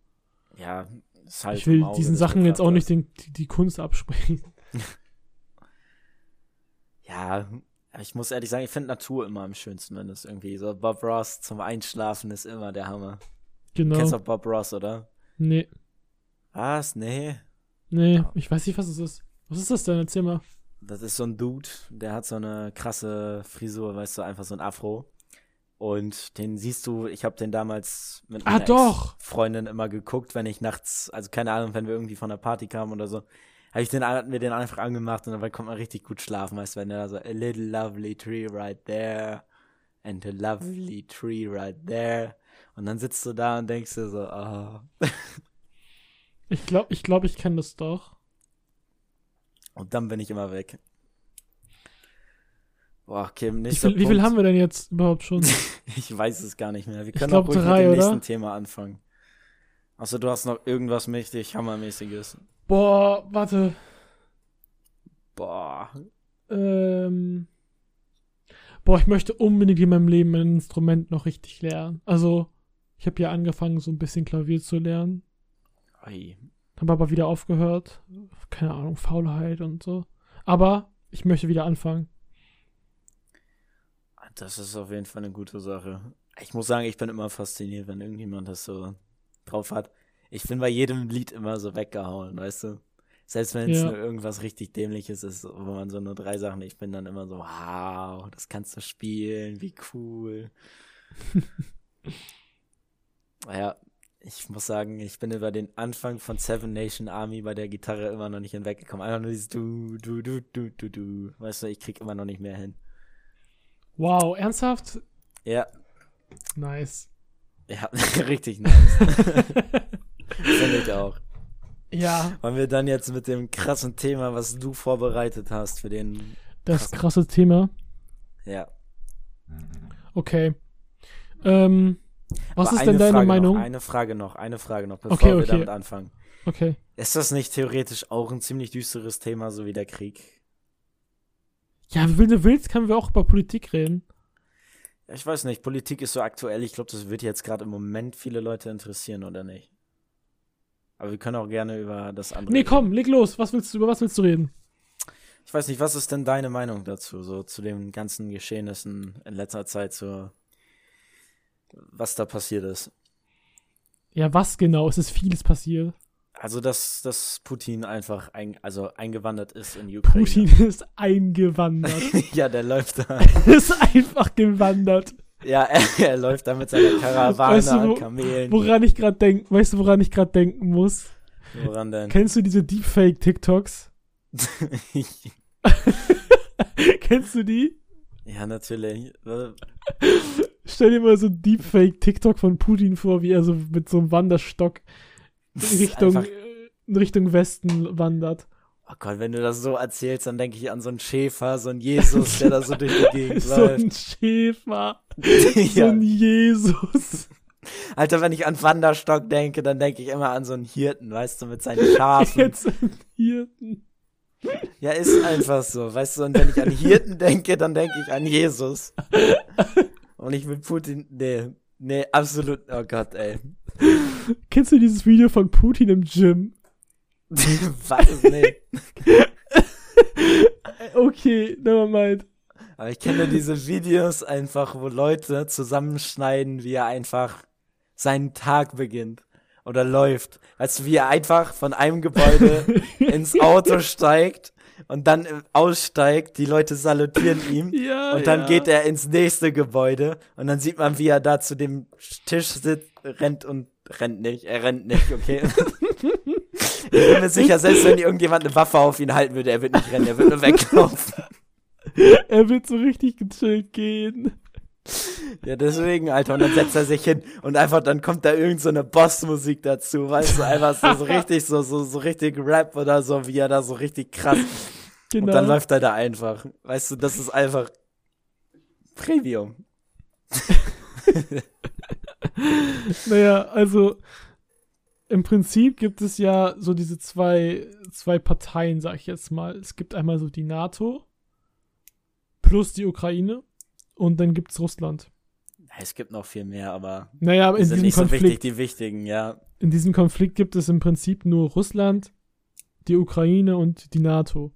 Ja, ist halt ich will Auge diesen Sachen jetzt auch nicht den, die, die Kunst absprechen. <laughs> Ja, ich muss ehrlich sagen, ich finde Natur immer am schönsten, wenn es irgendwie so Bob Ross zum Einschlafen ist immer der Hammer. Genau. Kennst du Bob Ross, oder? Nee, Was? Nee. nee, ich weiß nicht, was es ist. Was ist das denn? Erzähl mal. Das ist so ein Dude, der hat so eine krasse Frisur, weißt du, einfach so ein Afro. Und den siehst du, ich habe den damals mit Ah, meiner doch. Freundin immer geguckt, wenn ich nachts, also keine Ahnung, wenn wir irgendwie von der Party kamen oder so, habe ich den, hatten wir den einfach angemacht und dann konnte man richtig gut schlafen, weißt du, wenn der da so, a little lovely tree right there and a lovely tree right there. Und dann sitzt du da und denkst dir so, ah. <laughs> Ich glaube, ich, glaub, ich kenne das doch. Und dann bin ich immer weg. Boah, Kim, nächster viel, wie viel haben wir denn jetzt überhaupt schon? <laughs> Ich weiß es gar nicht mehr. Wir können glaub, auch ruhig drei, mit dem oder? nächsten Thema anfangen. Achso, du hast noch irgendwas mächtig Hammermäßiges. Boah, warte. Boah. Ähm. Boah, ich möchte unbedingt in meinem Leben ein Instrument noch richtig lernen. Also, ich habe ja angefangen, so ein bisschen Klavier zu lernen. Ui. Habe aber wieder aufgehört. Keine Ahnung, Faulheit und so. Aber ich möchte wieder anfangen. Das ist auf jeden Fall eine gute Sache. Ich muss sagen, ich bin immer fasziniert, wenn irgendjemand das so drauf hat. Ich bin bei jedem Lied immer so weggehauen, weißt du? Selbst wenn es Ja. nur irgendwas richtig Dämliches ist, wo man so nur drei Sachen, ich bin dann immer so, wow, das kannst du spielen, wie cool. <laughs> ja, ich muss sagen, ich bin über den Anfang von Seven Nation Army bei der Gitarre immer noch nicht hinweggekommen. Einfach nur dieses du, du, du, du, du, du. Weißt du, ich krieg immer noch nicht mehr hin. Wow, ernsthaft? Ja, Nice. ja, <laughs> richtig nice. <laughs> Finde ich auch. Ja, Wollen wir dann jetzt mit dem krassen Thema, was du vorbereitet hast für den. das krasse Thema. Ja. Okay. Ähm, was Aber ist denn eine deine Frage Meinung? Noch, eine Frage noch, eine Frage noch, bevor Okay, wir okay. damit anfangen. Okay. Ist das nicht theoretisch auch ein ziemlich düsteres Thema, so wie der Krieg? Ja, wenn du willst, können wir auch über Politik reden. Ich weiß nicht, Politik ist so aktuell. Ich glaube, das wird jetzt gerade im Moment viele Leute interessieren, oder nicht? Aber wir können auch gerne über das andere. Nee, komm, leg los. Was willst du, über was willst du reden? Ich weiß nicht, was ist denn deine Meinung dazu, so zu den ganzen Geschehnissen in letzter Zeit, so was da passiert ist? Ja, was genau? Es ist vieles passiert. Also, dass, dass Putin einfach ein, also eingewandert ist in Ukraine. Putin <laughs> ist eingewandert. <laughs> ja, der läuft da. ist einfach gewandert. Ja, er, er läuft da mit seiner Karawane Weißt du, an wo- Kamelen. Woran ich gerade denk, weißt du, woran ich gerade denken muss? Woran denn? Kennst du diese Deepfake-TikToks? <laughs> Kennst du die? ja, natürlich. Stell dir mal so ein Deepfake-TikTok von Putin vor, wie er so mit so einem Wanderstock in Richtung, einfach- äh, in Richtung Westen wandert. Oh Gott, wenn du das so erzählst, dann denke ich an so einen Schäfer, so einen Jesus, der da so durch die <laughs> Gegend so läuft. ein Schäfer. <laughs> So ja. ein Jesus. Alter, wenn ich an Wanderstock denke, dann denke ich immer an so einen Hirten, weißt du, mit seinen <laughs> Schafen. Jetzt ein Hirten. Ja, ist einfach so, weißt du, und wenn ich an Hirten denke, dann denke ich an Jesus. Und ich will Putin, nee, Nee, absolut. Oh Gott, ey. Kennst du dieses Video von Putin im Gym? <laughs> Was? Nee. <laughs> okay, nevermind. Aber ich kenne diese Videos einfach, wo Leute zusammenschneiden, wie er einfach seinen Tag beginnt oder läuft. Weißt du, wie er einfach von einem Gebäude <laughs> ins Auto steigt und dann aussteigt, die Leute salutieren <laughs> ihm Ja, und dann ja. geht er ins nächste Gebäude und dann sieht man, wie er da zu dem Tisch sitzt, rennt und rennt nicht, er rennt nicht, okay. <laughs> ich bin mir sicher, selbst wenn irgendjemand eine Waffe auf ihn halten würde, er wird nicht rennen, er wird nur weglaufen. <laughs> Er wird so richtig gechillt gehen. Ja, deswegen, Alter, und dann setzt er sich hin und einfach, dann kommt da irgend so eine Bossmusik dazu, weißt du, einfach so, so richtig, so, so, so richtig Rap oder so, wie er da so richtig krass, Genau. und dann läuft er da einfach, weißt du, das ist einfach Premium. <laughs> Naja, also im Prinzip gibt es ja so diese zwei, zwei Parteien, sag ich jetzt mal. Es gibt einmal so die NATO plus die Ukraine und dann gibt's Russland. Es gibt noch viel mehr, aber Naja, aber in sind diesem, nicht so Konflikt, wichtig, die wichtigen, ja. in diesem Konflikt gibt es im Prinzip nur Russland, die Ukraine und die NATO.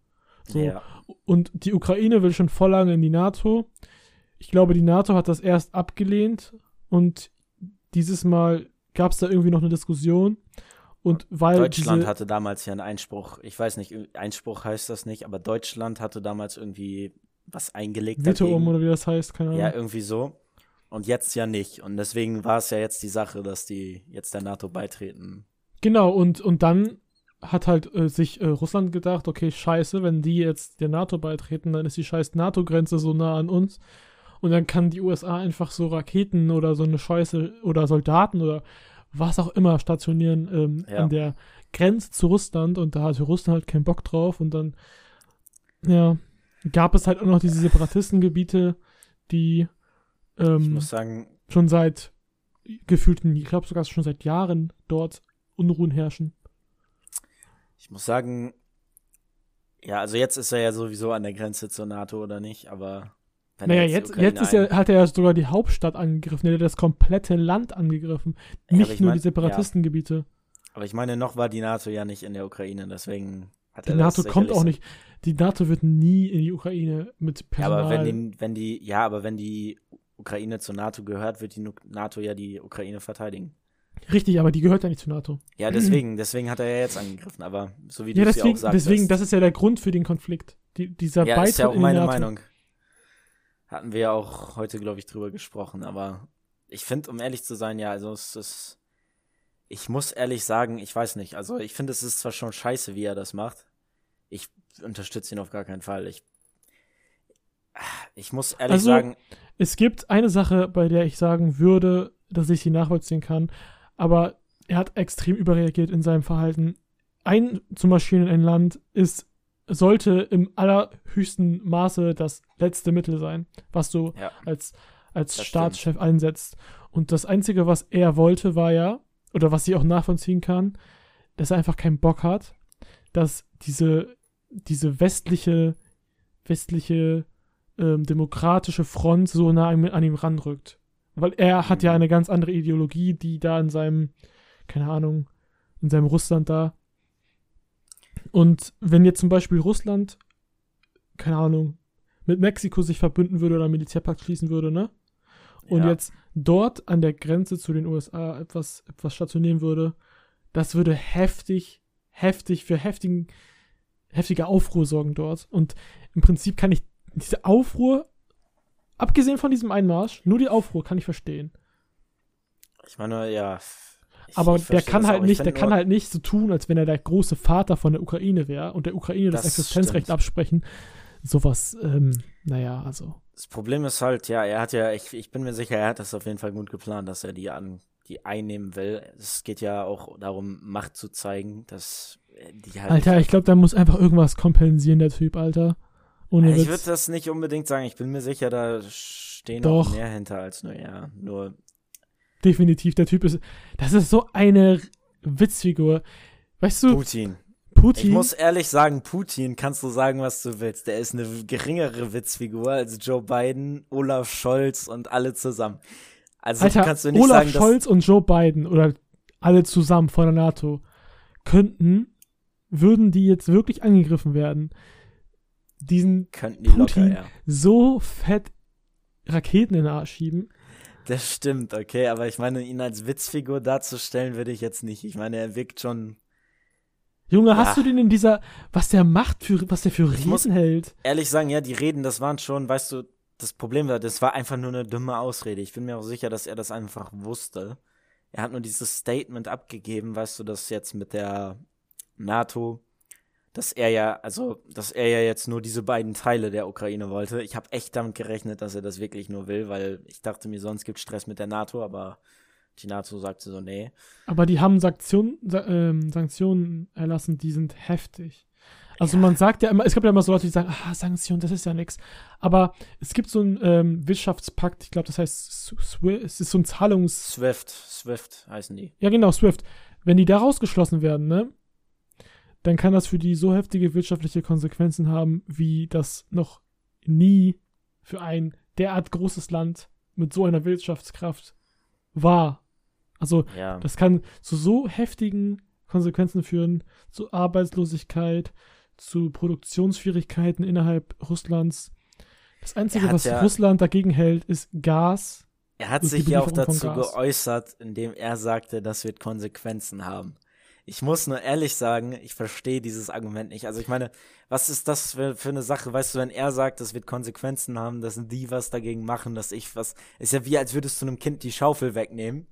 So. ja. Und die Ukraine will schon voll lange in die NATO. Ich glaube, die NATO hat das erst abgelehnt und dieses Mal gab es da irgendwie noch eine Diskussion. Und weil Deutschland hatte damals ja einen Einspruch, ich weiß nicht, Einspruch heißt das nicht, aber Deutschland hatte damals irgendwie was eingelegt. Veto um oder wie das heißt, keine Ahnung. Ja, irgendwie so. Und jetzt ja nicht. Und deswegen war es ja jetzt die Sache, dass die jetzt der NATO beitreten. Genau, und, und dann hat halt äh, sich äh, Russland gedacht, okay, scheiße, wenn die jetzt der NATO beitreten, dann ist die scheiß NATO-Grenze so nah an uns. Und dann kann die USA einfach so Raketen oder so eine Scheiße oder Soldaten oder was auch immer stationieren ähm, Ja. an der Grenze zu Russland. Und da hatte Russland halt keinen Bock drauf. Und dann, ja, gab es halt auch noch diese Separatistengebiete, die Ich ähm, muss sagen, schon seit gefühlten, ich glaube sogar schon seit Jahren dort Unruhen herrschen. ich muss sagen, ja, also jetzt ist er ja sowieso an der Grenze zur NATO oder nicht, aber wenn er Naja, jetzt, jetzt ist ja, hat er ja sogar die Hauptstadt angegriffen, er hat das komplette Land angegriffen. Ja, nicht ich nur mein- die Separatistengebiete. Aber ich meine, noch war die NATO ja nicht in der Ukraine, deswegen hat Die er NATO kommt auch nicht. Die NATO wird nie in die Ukraine mit Ja, Personal. aber wenn die, wenn die, ja, aber wenn die Ukraine zur NATO gehört, wird die NATO ja die Ukraine verteidigen. Richtig, aber die gehört ja nicht zur NATO. Ja, <clears throat> deswegen, deswegen hat er ja jetzt angegriffen, aber so wie Ja, du es ja deswegen, auch sagst. deswegen, das ist ja der Grund für den Konflikt. Die, dieser ja, Beitritt ist ja auch meine. Meinung. Hatten wir ja auch heute, glaube ich, drüber gesprochen, aber ich finde, um ehrlich zu sein, ja, also es ist, ich muss ehrlich sagen, ich weiß nicht, also ich finde, es ist zwar schon scheiße, wie er das macht. Ich unterstütze ihn auf gar keinen Fall. Ich, ich muss ehrlich Also, sagen, Es gibt eine Sache, bei der ich sagen würde, dass ich sie nachvollziehen kann, aber er hat extrem überreagiert in seinem Verhalten. Einzumarschieren in ein Land ist, sollte im allerhöchsten Maße das letzte Mittel sein, was du ja, als, als Staatschef einsetzt. Und das Einzige, was er wollte, war ja, oder was ich auch nachvollziehen kann, dass er einfach keinen Bock hat, dass diese, diese westliche, westliche ähm, demokratische Front so nah an, an ihm ranrückt. Weil er hat ja Mhm. eine ganz andere Ideologie, die da in seinem, keine Ahnung, in seinem Russland da. Und wenn jetzt zum Beispiel Russland, keine Ahnung, mit Mexiko sich verbünden würde oder einen Militärpakt schließen würde, ne? Und ja. jetzt dort an der Grenze zu den USA etwas, etwas stationieren würde, das würde heftig, heftig für heftigen, heftige Aufruhr sorgen dort. Und im Prinzip kann ich diese Aufruhr, abgesehen von diesem Einmarsch, nur die Aufruhr kann ich verstehen. Ich meine, ja. ich- Aber ich der kann halt auch. Nicht, der kann halt nicht so tun, als wenn er der große Vater von der Ukraine wäre und der Ukraine das, Das Existenzrecht stimmt. absprechen. Sowas, ähm, naja, also. Das Problem ist halt, ja, er hat ja, ich, ich bin mir sicher, er hat das auf jeden Fall gut geplant, dass er die an, die einnehmen will. Es geht ja auch darum, Macht zu zeigen, dass äh, die halt. Alter, ich glaube, da muss einfach irgendwas kompensieren, der Typ, Alter. Ohne ich würde das nicht unbedingt sagen. Ich bin mir sicher, da stehen Doch. noch mehr hinter als nur, ja, nur. Definitiv, der Typ ist. Das ist so eine Witzfigur. Weißt du, Putin. Putin. Ich muss ehrlich sagen, Putin, kannst du sagen, was du willst. Der ist eine geringere Witzfigur als Joe Biden, Olaf Scholz und alle zusammen. Also Alter, kannst du nicht Olaf sagen, Scholz und Joe Biden oder alle zusammen von der NATO könnten, würden die jetzt wirklich angegriffen werden, diesen die Putin- locker, ja. so fett Raketen in den Arsch schieben. Das stimmt, okay, aber ich meine, ihn als Witzfigur darzustellen würde ich jetzt nicht. Ich meine, er wirkt schon, Junge, Ja. hast du den in dieser, was der macht, für, was der für Ich Reden hält? ehrlich sagen, ja, die Reden, das waren schon, weißt du, das Problem war, das war einfach nur eine dumme Ausrede. Ich bin mir auch sicher, dass er das einfach wusste. Er hat nur dieses Statement abgegeben, weißt du, dass jetzt mit der NATO, dass er ja, also, dass er ja jetzt nur diese beiden Teile der Ukraine wollte. Ich habe echt damit gerechnet, dass er das wirklich nur will, weil ich dachte mir, sonst gibt Stress mit der NATO, aber die NATO sagte so, nee. Aber die haben Sanktionen, Sa ähm, Sanktionen erlassen, die sind heftig. Also Ja. man sagt ja immer, es gibt ja immer so Leute, die sagen, ah, Sanktionen, das ist ja nix. Aber es gibt so einen ähm, Wirtschaftspakt, ich glaube, das heißt, Swi- es ist so ein Zahlungs... Swift, Swift heißen die. Ja, genau, SWIFT. Wenn die da rausgeschlossen werden, ne, dann kann das für die so heftige wirtschaftliche Konsequenzen haben, wie das noch nie für ein derart großes Land mit so einer Wirtschaftskraft war. Also, Ja. das kann zu so heftigen Konsequenzen führen, zu Arbeitslosigkeit, zu Produktionsschwierigkeiten innerhalb Russlands. Das Einzige, was ja- Russland dagegen hält, ist Gas. Er hat sich ja auch dazu geäußert, indem er sagte, das wird Konsequenzen haben. Ich muss nur ehrlich sagen, ich verstehe dieses Argument nicht. Also ich meine, was ist das für, für eine Sache? Weißt du, wenn er sagt, das wird Konsequenzen haben, dass die was dagegen machen, dass ich was. Ist ja wie, als würdest du einem Kind die Schaufel wegnehmen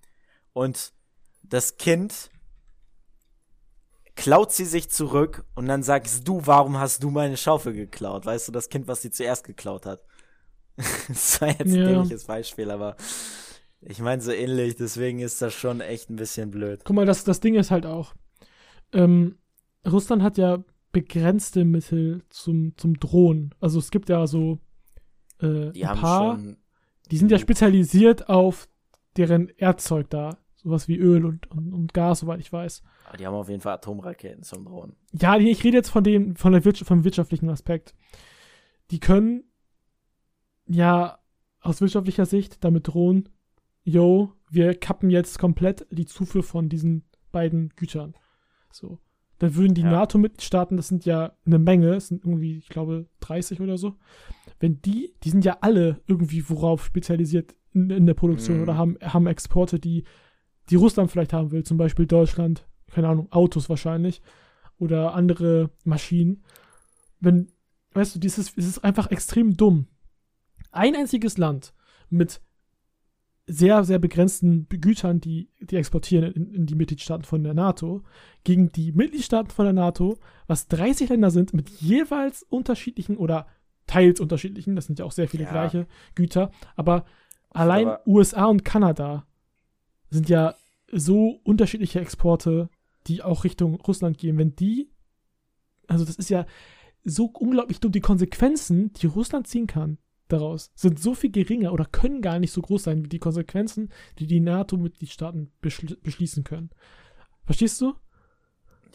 und das Kind klaut sie sich zurück und dann sagst du, warum hast du meine Schaufel geklaut? Weißt du, das Kind, was sie zuerst geklaut hat. <laughs> das war jetzt ein Ja. dämliches Beispiel, aber ich meine so ähnlich, deswegen ist das schon echt ein bisschen blöd. Guck mal, das, das Ding ist halt auch, ähm, Russland hat ja begrenzte Mittel zum, zum Drohen. Also es gibt ja so äh, Die ein paar, die sind ja spezialisiert auf deren Erzeug da. Sowas wie Öl und, und, und Gas, soweit ich weiß. Aber die haben auf jeden Fall Atomraketen zum Drohnen. Ja, ich rede jetzt von dem, von der Wirtschaft, vom wirtschaftlichen Aspekt. Die können ja aus wirtschaftlicher Sicht damit drohen, yo, wir kappen jetzt komplett die Zufuhr von diesen beiden Gütern. So. Dann würden die Ja. NATO-Mitgliedstaaten, das sind ja eine Menge, es sind irgendwie, ich glaube, 30 oder so. Wenn die, die sind ja alle irgendwie worauf spezialisiert in, in der Produktion Mhm. oder haben, haben Exporte, die, die Russland vielleicht haben will, zum Beispiel Deutschland, keine Ahnung, Autos wahrscheinlich oder andere Maschinen. Wenn, weißt du, dieses, es ist einfach extrem dumm. Ein einziges Land mit sehr, sehr begrenzten Gütern, die, die exportieren in, in die Mitgliedstaaten von der NATO, gegen die Mitgliedstaaten von der NATO, was 30 Länder sind mit jeweils unterschiedlichen oder teils unterschiedlichen, das sind ja auch sehr viele Ja. gleiche Güter, aber allein Aber- USA und Kanada sind ja so unterschiedliche Exporte, die auch Richtung Russland gehen. Wenn die, also das ist ja so unglaublich dumm, die Konsequenzen, die Russland ziehen kann daraus, sind so viel geringer oder können gar nicht so groß sein wie die Konsequenzen, die die NATO-Mitgliedstaaten beschli beschließen können. Verstehst du?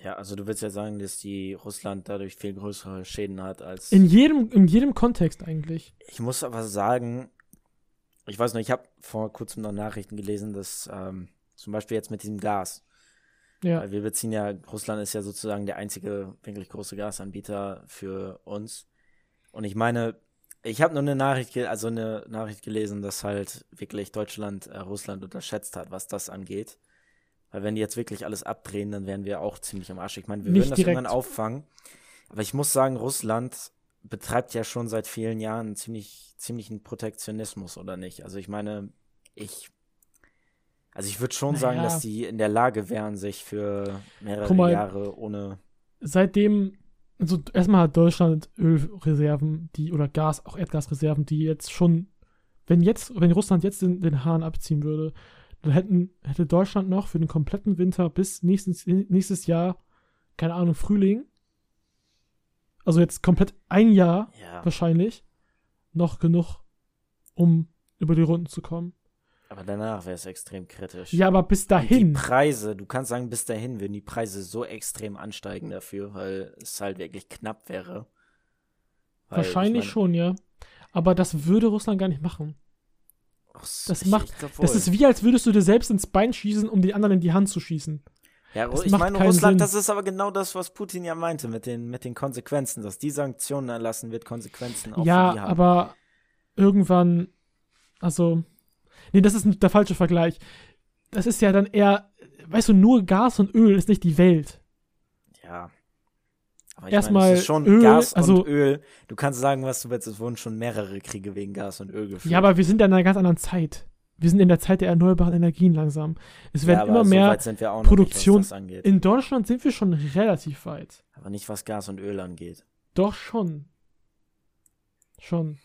Ja, also du willst ja sagen, dass die Russland dadurch viel größere Schäden hat als. In jedem, in jedem Kontext eigentlich. Ich muss aber sagen, ich weiß noch, ich habe vor kurzem noch Nachrichten gelesen, dass ähm, zum Beispiel jetzt mit diesem Gas, Ja. weil wir beziehen ja, Russland ist ja sozusagen der einzige wirklich große Gasanbieter für uns. Und ich meine, ich habe nur eine Nachricht, also eine Nachricht gelesen, dass halt wirklich Deutschland äh, Russland unterschätzt hat, was das angeht. Weil wenn die jetzt wirklich alles abdrehen, dann wären wir auch ziemlich am Arsch. Ich meine, wir Nicht würden das direkt. irgendwann auffangen. Aber ich muss sagen, Russland betreibt ja schon seit vielen Jahren ziemlich, ziemlichen Protektionismus, oder nicht? Also ich meine, ich, also ich würde schon sagen, Naja. dass die in der Lage wären, sich für mehrere mal. Jahre ohne. Seitdem, also erstmal hat Deutschland Ölreserven, die, oder Gas, auch Erdgasreserven, die jetzt schon, wenn jetzt, wenn Russland jetzt den, den Hahn abziehen würde, dann hätten, hätte Deutschland noch für den kompletten Winter bis nächstes, nächstes Jahr, keine Ahnung, Frühling, also jetzt komplett ein Jahr Ja, wahrscheinlich, noch genug, um über die Runden zu kommen. Aber danach wäre es extrem kritisch. Ja, aber bis Und dahin. Die Preise, du kannst sagen, bis dahin würden die Preise so extrem ansteigen dafür, weil es halt wirklich knapp wäre. Weil, Wahrscheinlich ich schon, ja. Aber das würde Russland gar nicht machen. Das macht, das ist wie, als würdest du dir selbst ins Bein schießen, um die anderen in die Hand zu schießen. Ja, Das ich meine, Russland, Sinn. das ist aber genau das, was Putin ja meinte mit den, mit den Konsequenzen, dass die Sanktionen erlassen wird, Konsequenzen auch für die ja, haben. aber irgendwann, also, nee, das ist der falsche Vergleich. Das ist ja dann eher, weißt du, nur Gas und Öl ist nicht die Welt. Ja. Aber ich Erstmal meine, es ist schon Öl, Gas also- und Öl. Du kannst sagen, was du willst, es wurden schon mehrere Kriege wegen Gas und Öl geführt. Ja, aber wir sind ja in einer ganz anderen Zeit. Wir sind in der Zeit der erneuerbaren Energien langsam. Es werden ja, immer so mehr. weit sind wir auch noch Produktion nicht, was das angeht. In Deutschland sind wir schon relativ weit. Aber nicht, was Gas und Öl angeht. Doch schon. Schon.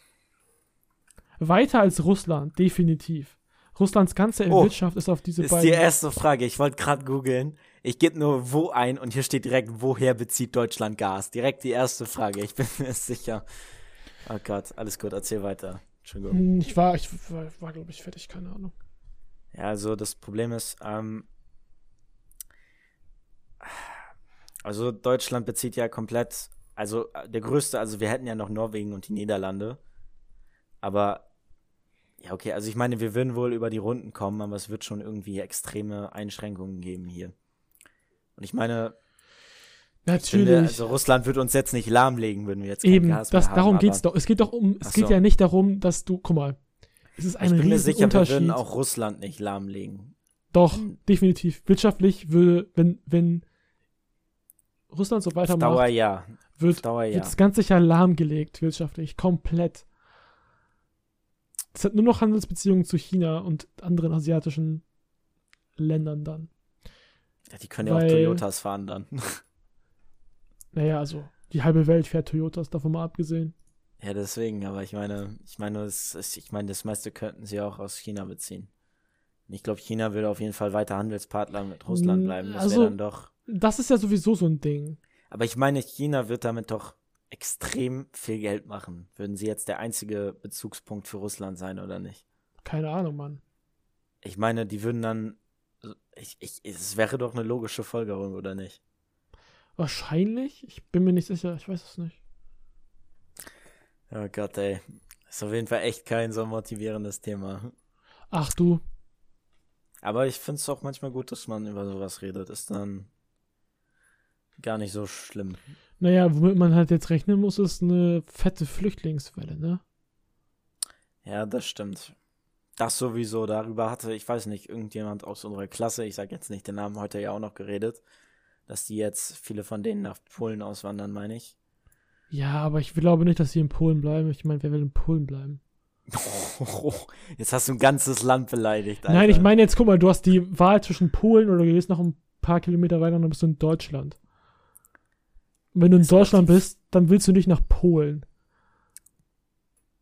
Weiter als Russland, definitiv. Russlands ganze Oh, Wirtschaft ist auf diese ist die beiden. erste Frage. Ich wollte gerade googeln. Ich gebe nur wo ein und hier steht direkt, woher bezieht Deutschland Gas? Direkt die erste Frage. Ich bin <laughs> mir sicher. Oh Gott, alles gut, erzähl weiter. Entschuldigung. Hm, Ich war, ich war, war glaube ich, fertig, keine Ahnung. Ja, also das Problem ist, ähm, also Deutschland bezieht ja komplett, also äh, der größte, also wir hätten ja noch Norwegen und die Niederlande, aber ja, okay, also ich meine, wir würden wohl über die Runden kommen, aber es wird schon irgendwie extreme Einschränkungen geben hier. Und ich meine, ich Natürlich. finde, also Russland wird uns jetzt nicht lahmlegen, würden wir jetzt kein Eben, Gas das, haben, darum aber geht's doch. Es geht doch um, es Ach geht so. ja nicht darum, dass du, guck mal, es ist ein Ich bin mir sicher, wir Riesenunterschied. würden auch Russland nicht lahmlegen. Doch, definitiv. Wirtschaftlich würde, wenn, wenn Russland so Auf weitermacht, Dauer ja. wird, Auf Dauer ja. wird das ganz sicher lahmgelegt, wirtschaftlich, komplett. Es hat nur noch Handelsbeziehungen zu China und anderen asiatischen Ländern dann. ja. Die können ja auch weil- Toyotas fahren dann. <laughs> Naja, also die halbe Welt fährt Toyotas, davon mal abgesehen. Ja, deswegen, aber ich meine, ich meine, ist, ich meine, das meiste könnten sie auch aus China beziehen. Ich glaube, China würde auf jeden Fall weiter Handelspartner mit Russland Mm, bleiben. Das also- wäre dann doch. Das ist ja sowieso so ein Ding. Aber ich meine, China wird damit doch extrem viel Geld machen. Würden sie jetzt der einzige Bezugspunkt für Russland sein oder nicht? Keine Ahnung, Mann. Ich meine, die würden dann. Ich, ich, es wäre doch eine logische Folgerung, oder nicht? Wahrscheinlich? Ich bin mir nicht sicher, ich weiß es nicht. Oh Gott, ey. Ist auf jeden Fall echt kein so motivierendes Thema. Ach du, Aber ich finde es auch manchmal gut, dass man über sowas redet. Ist dann gar nicht so schlimm. Naja, womit man halt jetzt rechnen muss, ist eine fette Flüchtlingswelle, ne? Ja, das stimmt. Das sowieso, darüber hatte, ich weiß nicht, irgendjemand aus unserer Klasse, ich sage jetzt nicht den Namen, heute ja auch noch geredet, dass die jetzt, viele von denen nach Polen auswandern, meine ich. Ja, aber ich glaube nicht, dass sie in Polen bleiben. Ich meine, wer will in Polen bleiben? <laughs> Jetzt hast du ein ganzes Land beleidigt. Alter. Nein, ich meine jetzt, guck mal, du hast die Wahl zwischen Polen oder du gehst noch ein paar Kilometer weiter und dann bist du in Deutschland. Wenn du in Deutschland bist, dann willst du nicht nach Polen.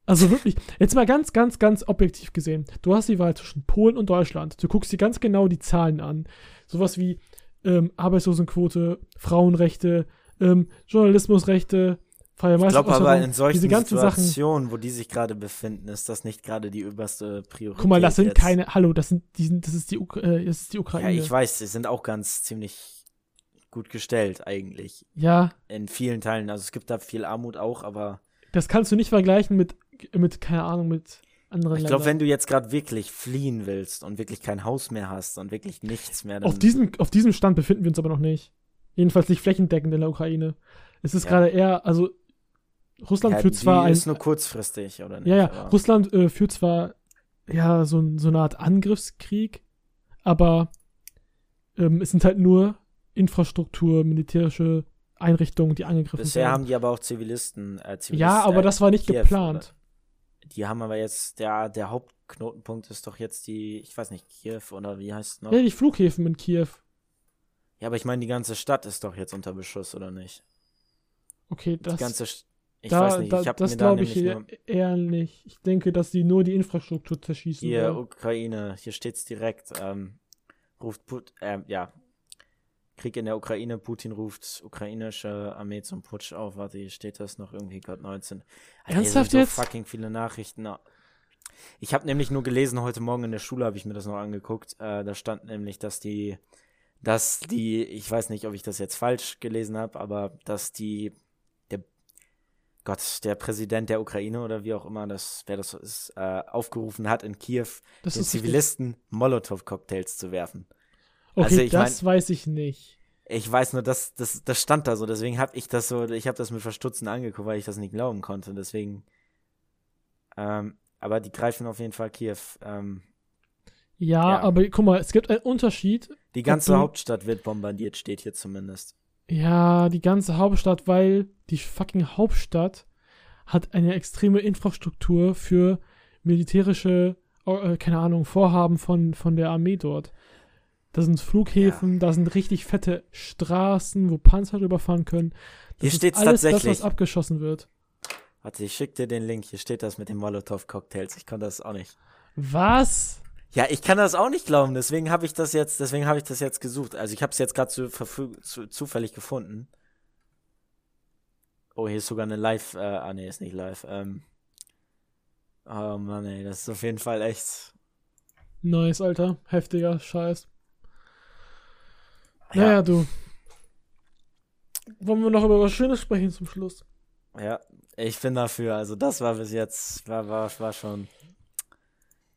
Also wirklich, jetzt mal ganz, ganz, ganz objektiv gesehen. Du hast die Wahl zwischen Polen und Deutschland. Du guckst dir ganz genau die Zahlen an. Sowas wie ähm, Arbeitslosenquote, Frauenrechte, ähm, Journalismusrechte, freie Ich glaube aber in solchen ganzen Sachen. Situationen, wo die sich gerade befinden, ist das nicht gerade die oberste Priorität. Guck mal, das sind jetzt. keine, hallo, das sind, die sind, das ist die, äh, das ist die Ja, Ukraine. ich weiß, sie sind auch ganz ziemlich gut gestellt eigentlich. ja, In vielen Teilen. Also es gibt da viel Armut auch, aber das kannst du nicht vergleichen mit, mit keine Ahnung, mit anderen ich glaube, wenn du jetzt gerade wirklich fliehen willst und wirklich kein Haus mehr hast und wirklich nichts mehr, auf, diesem, auf diesem Stand befinden wir uns aber noch nicht. Jedenfalls nicht flächendeckend in der Ukraine. Es ist Ja. gerade eher, also Russland ja, führt zwar ein, ist nur kurzfristig, oder nicht? ja, ja, Aber- Russland äh, führt zwar ja so, so eine Art Angriffskrieg, aber ähm, es sind halt nur Infrastruktur, militärische Einrichtungen, die angegriffen Bisher werden. haben die aber auch Zivilisten. Äh, Zivilisten ja, aber äh, das war nicht Kiew, geplant. Oder? Die haben aber jetzt, der, der Hauptknotenpunkt ist doch jetzt die, ich weiß nicht, Kiew oder wie heißt es noch? Ja, die Flughäfen in Kiew. Ja, aber ich meine, die ganze Stadt ist doch jetzt unter Beschuss, oder nicht? Okay, Die das, ganze, St- ich da, weiß nicht, da, ich habe das mir da glaube ich nämlich eher, eher nicht. Ich denke, dass die nur die Infrastruktur zerschießen hier, wollen. Ukraine, hier steht's direkt, ähm, ruft Put, ähm, ja, Krieg in der Ukraine, Putin ruft ukrainische Armee zum Putsch auf, warte, hier steht das noch irgendwie, Gott 19. Alter, Ernsthaft so jetzt? fucking viele Nachrichten. Ich habe nämlich nur gelesen, heute Morgen in der Schule habe ich mir das noch angeguckt, äh, da stand nämlich, dass die, dass die, ich weiß nicht, ob ich das jetzt falsch gelesen habe, aber dass die, der, Gott, der Präsident der Ukraine oder wie auch immer das, wer das ist, äh, aufgerufen hat, in Kiew Das den. Zivilisten Molotow-Cocktails zu werfen. Okay, also ich das weiß ich nicht. Ich weiß nur, dass das, das stand da so, deswegen habe ich das so, ich habe das mit Verstutzen angeguckt, weil ich das nicht glauben konnte. Deswegen, ähm, aber die greifen auf jeden Fall Kiew. Ähm, Ja, Ja. aber guck mal, es gibt einen Unterschied. die ganze du- Hauptstadt wird bombardiert, steht hier zumindest. Ja, die ganze Hauptstadt, weil die fucking Hauptstadt hat eine extreme Infrastruktur für militärische, äh, keine Ahnung, Vorhaben von, von der Armee dort. Da sind Flughäfen, da sind richtig fette Straßen, wo Panzer rüberfahren können. Das Hier ist steht's alles tatsächlich. das, was abgeschossen wird. Warte, ich schick dir den Link. Hier steht das mit den Molotow-Cocktails. Ich konnte das auch nicht. Was? Ja, ich kann das auch nicht glauben. Deswegen habe ich das jetzt, deswegen habe ich das jetzt gesucht. Also ich habe es jetzt gerade zu, zu, zufällig gefunden. Oh, hier ist sogar eine Live. Äh, ah nee, ist nicht live. Ähm, oh Mann, ey, das ist auf jeden Fall echt. Nice, Alter. Heftiger Scheiß. Ja, Naja, du. Wollen wir noch über was Schönes sprechen zum Schluss? ja, ich bin dafür. Also das war bis jetzt, war, war, war schon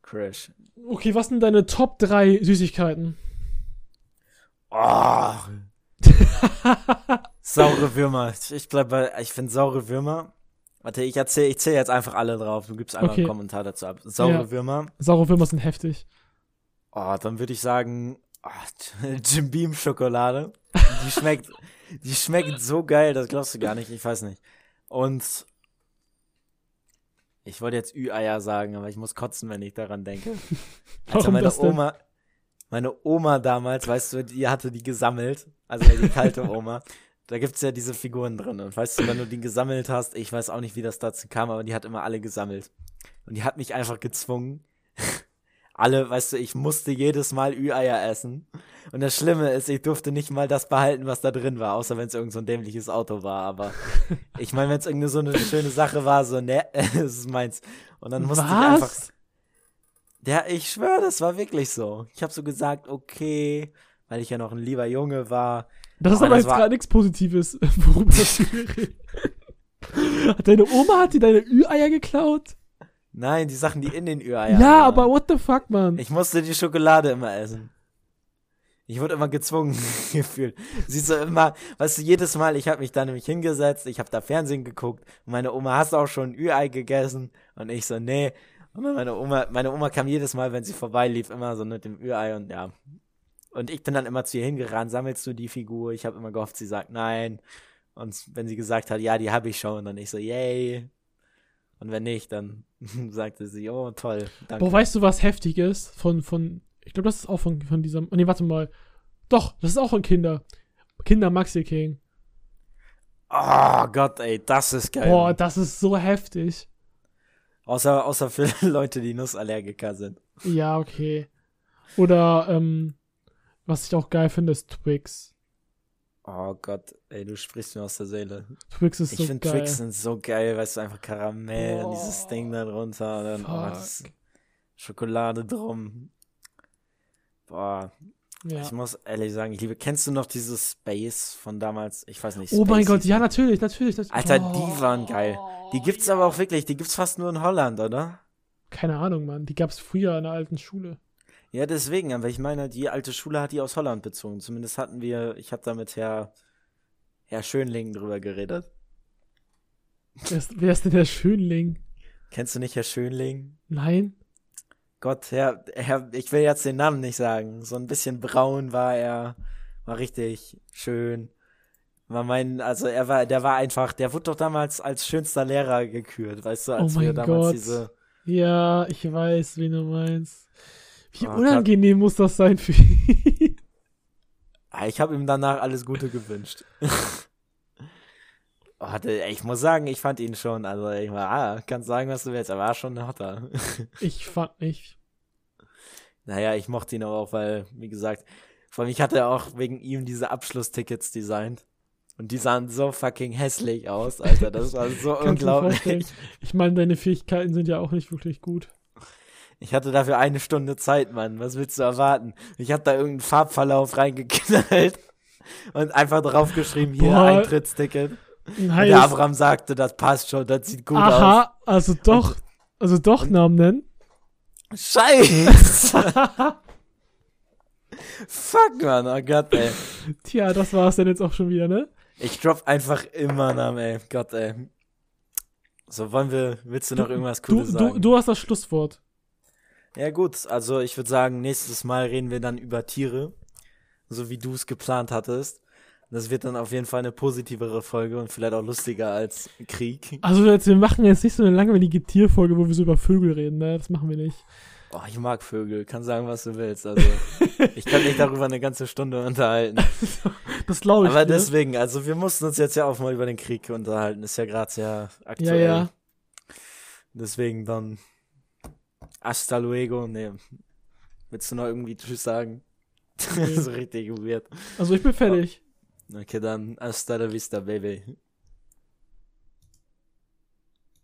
Crash. Okay, was sind deine Top 3 Süßigkeiten? Oh. <laughs> saure Würmer. Ich bleib bei, ich finde saure Würmer. Warte, ich erzähl, ich zähle jetzt einfach alle drauf. Du gibst einfach Okay. einen Kommentar dazu ab. Saure Ja. Würmer. Saure Würmer sind heftig. Oh, dann würde ich sagen, oh, <laughs> Jim Beam Schokolade. Die schmeckt, <laughs> die schmeckt so geil, das glaubst du gar nicht, ich weiß nicht. Und ich wollte jetzt Ü-Eier sagen, aber ich muss kotzen, wenn ich daran denke. <laughs> Also meine? Oma, meine Oma damals, weißt du, die hatte die gesammelt, also die kalte Oma. Da gibt's ja diese Figuren drin. Und weißt du, wenn du die gesammelt hast, ich weiß auch nicht, wie das dazu kam, aber die hat immer alle gesammelt. Und die hat mich einfach gezwungen. Alle, weißt du, ich musste jedes Mal Ü-Eier essen. Und das Schlimme ist, ich durfte nicht mal das behalten, was da drin war, außer wenn es irgend so ein dämliches Auto war. Aber <laughs> ich meine, wenn es irgendeine so eine schöne Sache war, so, ne, <laughs> das ist meins. Und dann musste ich einfach Was? ja, ich schwöre, das war wirklich so. Ich habe so gesagt, okay, weil ich ja noch ein lieber Junge war. Das ist Aber aber jetzt gerade nichts Positives, <laughs> worüber. Hat deine Oma, hat die deine Ü-Eier geklaut? Nein, die Sachen, die in den Ja, Ü-Eiern waren. aber what the fuck, man? Ich musste die Schokolade immer essen. Ich wurde immer gezwungen <laughs> gefühlt. Siehst du immer, weißt du, jedes Mal, ich habe mich da nämlich hingesetzt, ich habe da Fernsehen geguckt und meine Oma, hast auch schon ein Ü-Ei gegessen? Und ich so, nee. Und meine Oma, meine Oma kam jedes Mal, wenn sie vorbeilief, immer so mit dem Ü-Ei und ja. Und ich bin dann immer zu ihr hingerannt, sammelst du die Figur? Ich habe immer gehofft, sie sagt nein. Und wenn sie gesagt hat, ja, die habe ich schon, dann ich so, yay. Und wenn nicht, dann <laughs> sagte sie, oh, toll, danke. Boah, weißt du, was heftig ist? Von, von, ich glaube, das ist auch von, von diesem, oh, nee, warte mal. Doch, das ist auch von Kinder. Kinder Maxi King. Oh Gott, ey, das ist geil. Boah, das ist so heftig. Außer, außer für <laughs> Leute, die Nussallergiker sind. Ja, okay. Oder, ähm, was ich auch geil finde, ist Twix. Oh Gott, ey, du sprichst mir aus der Seele. Twix ist Ich so finde geil. Twix sind so geil, weißt du, einfach Karamell und dieses Oh, Ding da drunter und dann oh, das. Schokolade drum. Boah, ja. ich muss ehrlich sagen, ich liebe, kennst du noch dieses Space von damals? Ich weiß nicht. Oh mein Space Gott, ja, natürlich, natürlich. natürlich. Alter, Oh. die waren geil. Die gibt's aber auch wirklich, die gibt's fast nur in Holland, oder? Keine Ahnung, Mann. Die gab's früher in der alten Schule. Ja, deswegen, aber ich meine, die alte Schule hat die aus Holland bezogen. Zumindest hatten wir, ich habe da mit Herr, Herr Schönling drüber geredet. Wer ist, wer ist denn der Schönling? Kennst du nicht Herr Schönling? Nein? Gott, Herr, Herr, ich will jetzt den Namen nicht sagen. So ein bisschen braun war er, war richtig schön. War mein, also er war, der war einfach, der wurde doch damals als schönster Lehrer gekürt, weißt du, als Oh wir mein damals Gott. diese, Ja, ich weiß, wen du meinst. Wie Oh, unangenehm muss das sein für ihn? <laughs> Ah, ich habe ihm danach alles Gute gewünscht. <laughs> Oh, der- ich muss sagen, ich fand ihn schon, also ich war, ah, kannst sagen, was du willst, er war schon ein Hotter. <laughs> Ich fand nicht. Naja, ich mochte ihn aber auch, weil, wie gesagt, vor allem ich hatte auch wegen ihm diese Abschlusstickets designt. Und die sahen so fucking hässlich aus, Alter. Das war so unglaublich. Ich meine, deine Fähigkeiten sind ja auch nicht wirklich gut. Ich hatte dafür eine Stunde Zeit, Mann. Was willst du erwarten? Ich hab da irgendeinen Farbverlauf reingeknallt und einfach draufgeschrieben, hier Boah. Eintrittsticket. Nice. Der Abraham sagte, das passt schon, das sieht gut aus. Aha, also doch, also doch Namen nennen. Scheiße! <laughs> Fuck, Mann, oh Gott, ey. Tja, das war's dann jetzt auch schon wieder, ne? Ich drop einfach immer Namen, ey. Gott, ey. So, wollen wir, willst du noch irgendwas Du, Cooles sagen? du, du hast das Schlusswort. Ja, gut, also ich würde sagen, nächstes Mal reden wir dann über Tiere. So wie du es geplant hattest. Das wird dann auf jeden Fall eine positivere Folge und vielleicht auch lustiger als Krieg. Also jetzt, wir machen jetzt nicht so eine langweilige Tierfolge, wo wir so über Vögel reden, ne? Das machen wir nicht. Oh, ich mag Vögel, kann sagen, was du willst. Also, <laughs> ich kann mich darüber eine ganze Stunde unterhalten. <laughs> Das glaube ich Aber dir. deswegen, also wir mussten uns jetzt ja auch mal über den Krieg unterhalten. Ist ja gerade sehr Ja, aktuell. ja. Deswegen dann hasta luego. Nee. Willst du noch irgendwie Tschüss sagen? <laughs> Das ist richtig weird. Also ich bin fertig. Okay, dann hasta la vista, baby.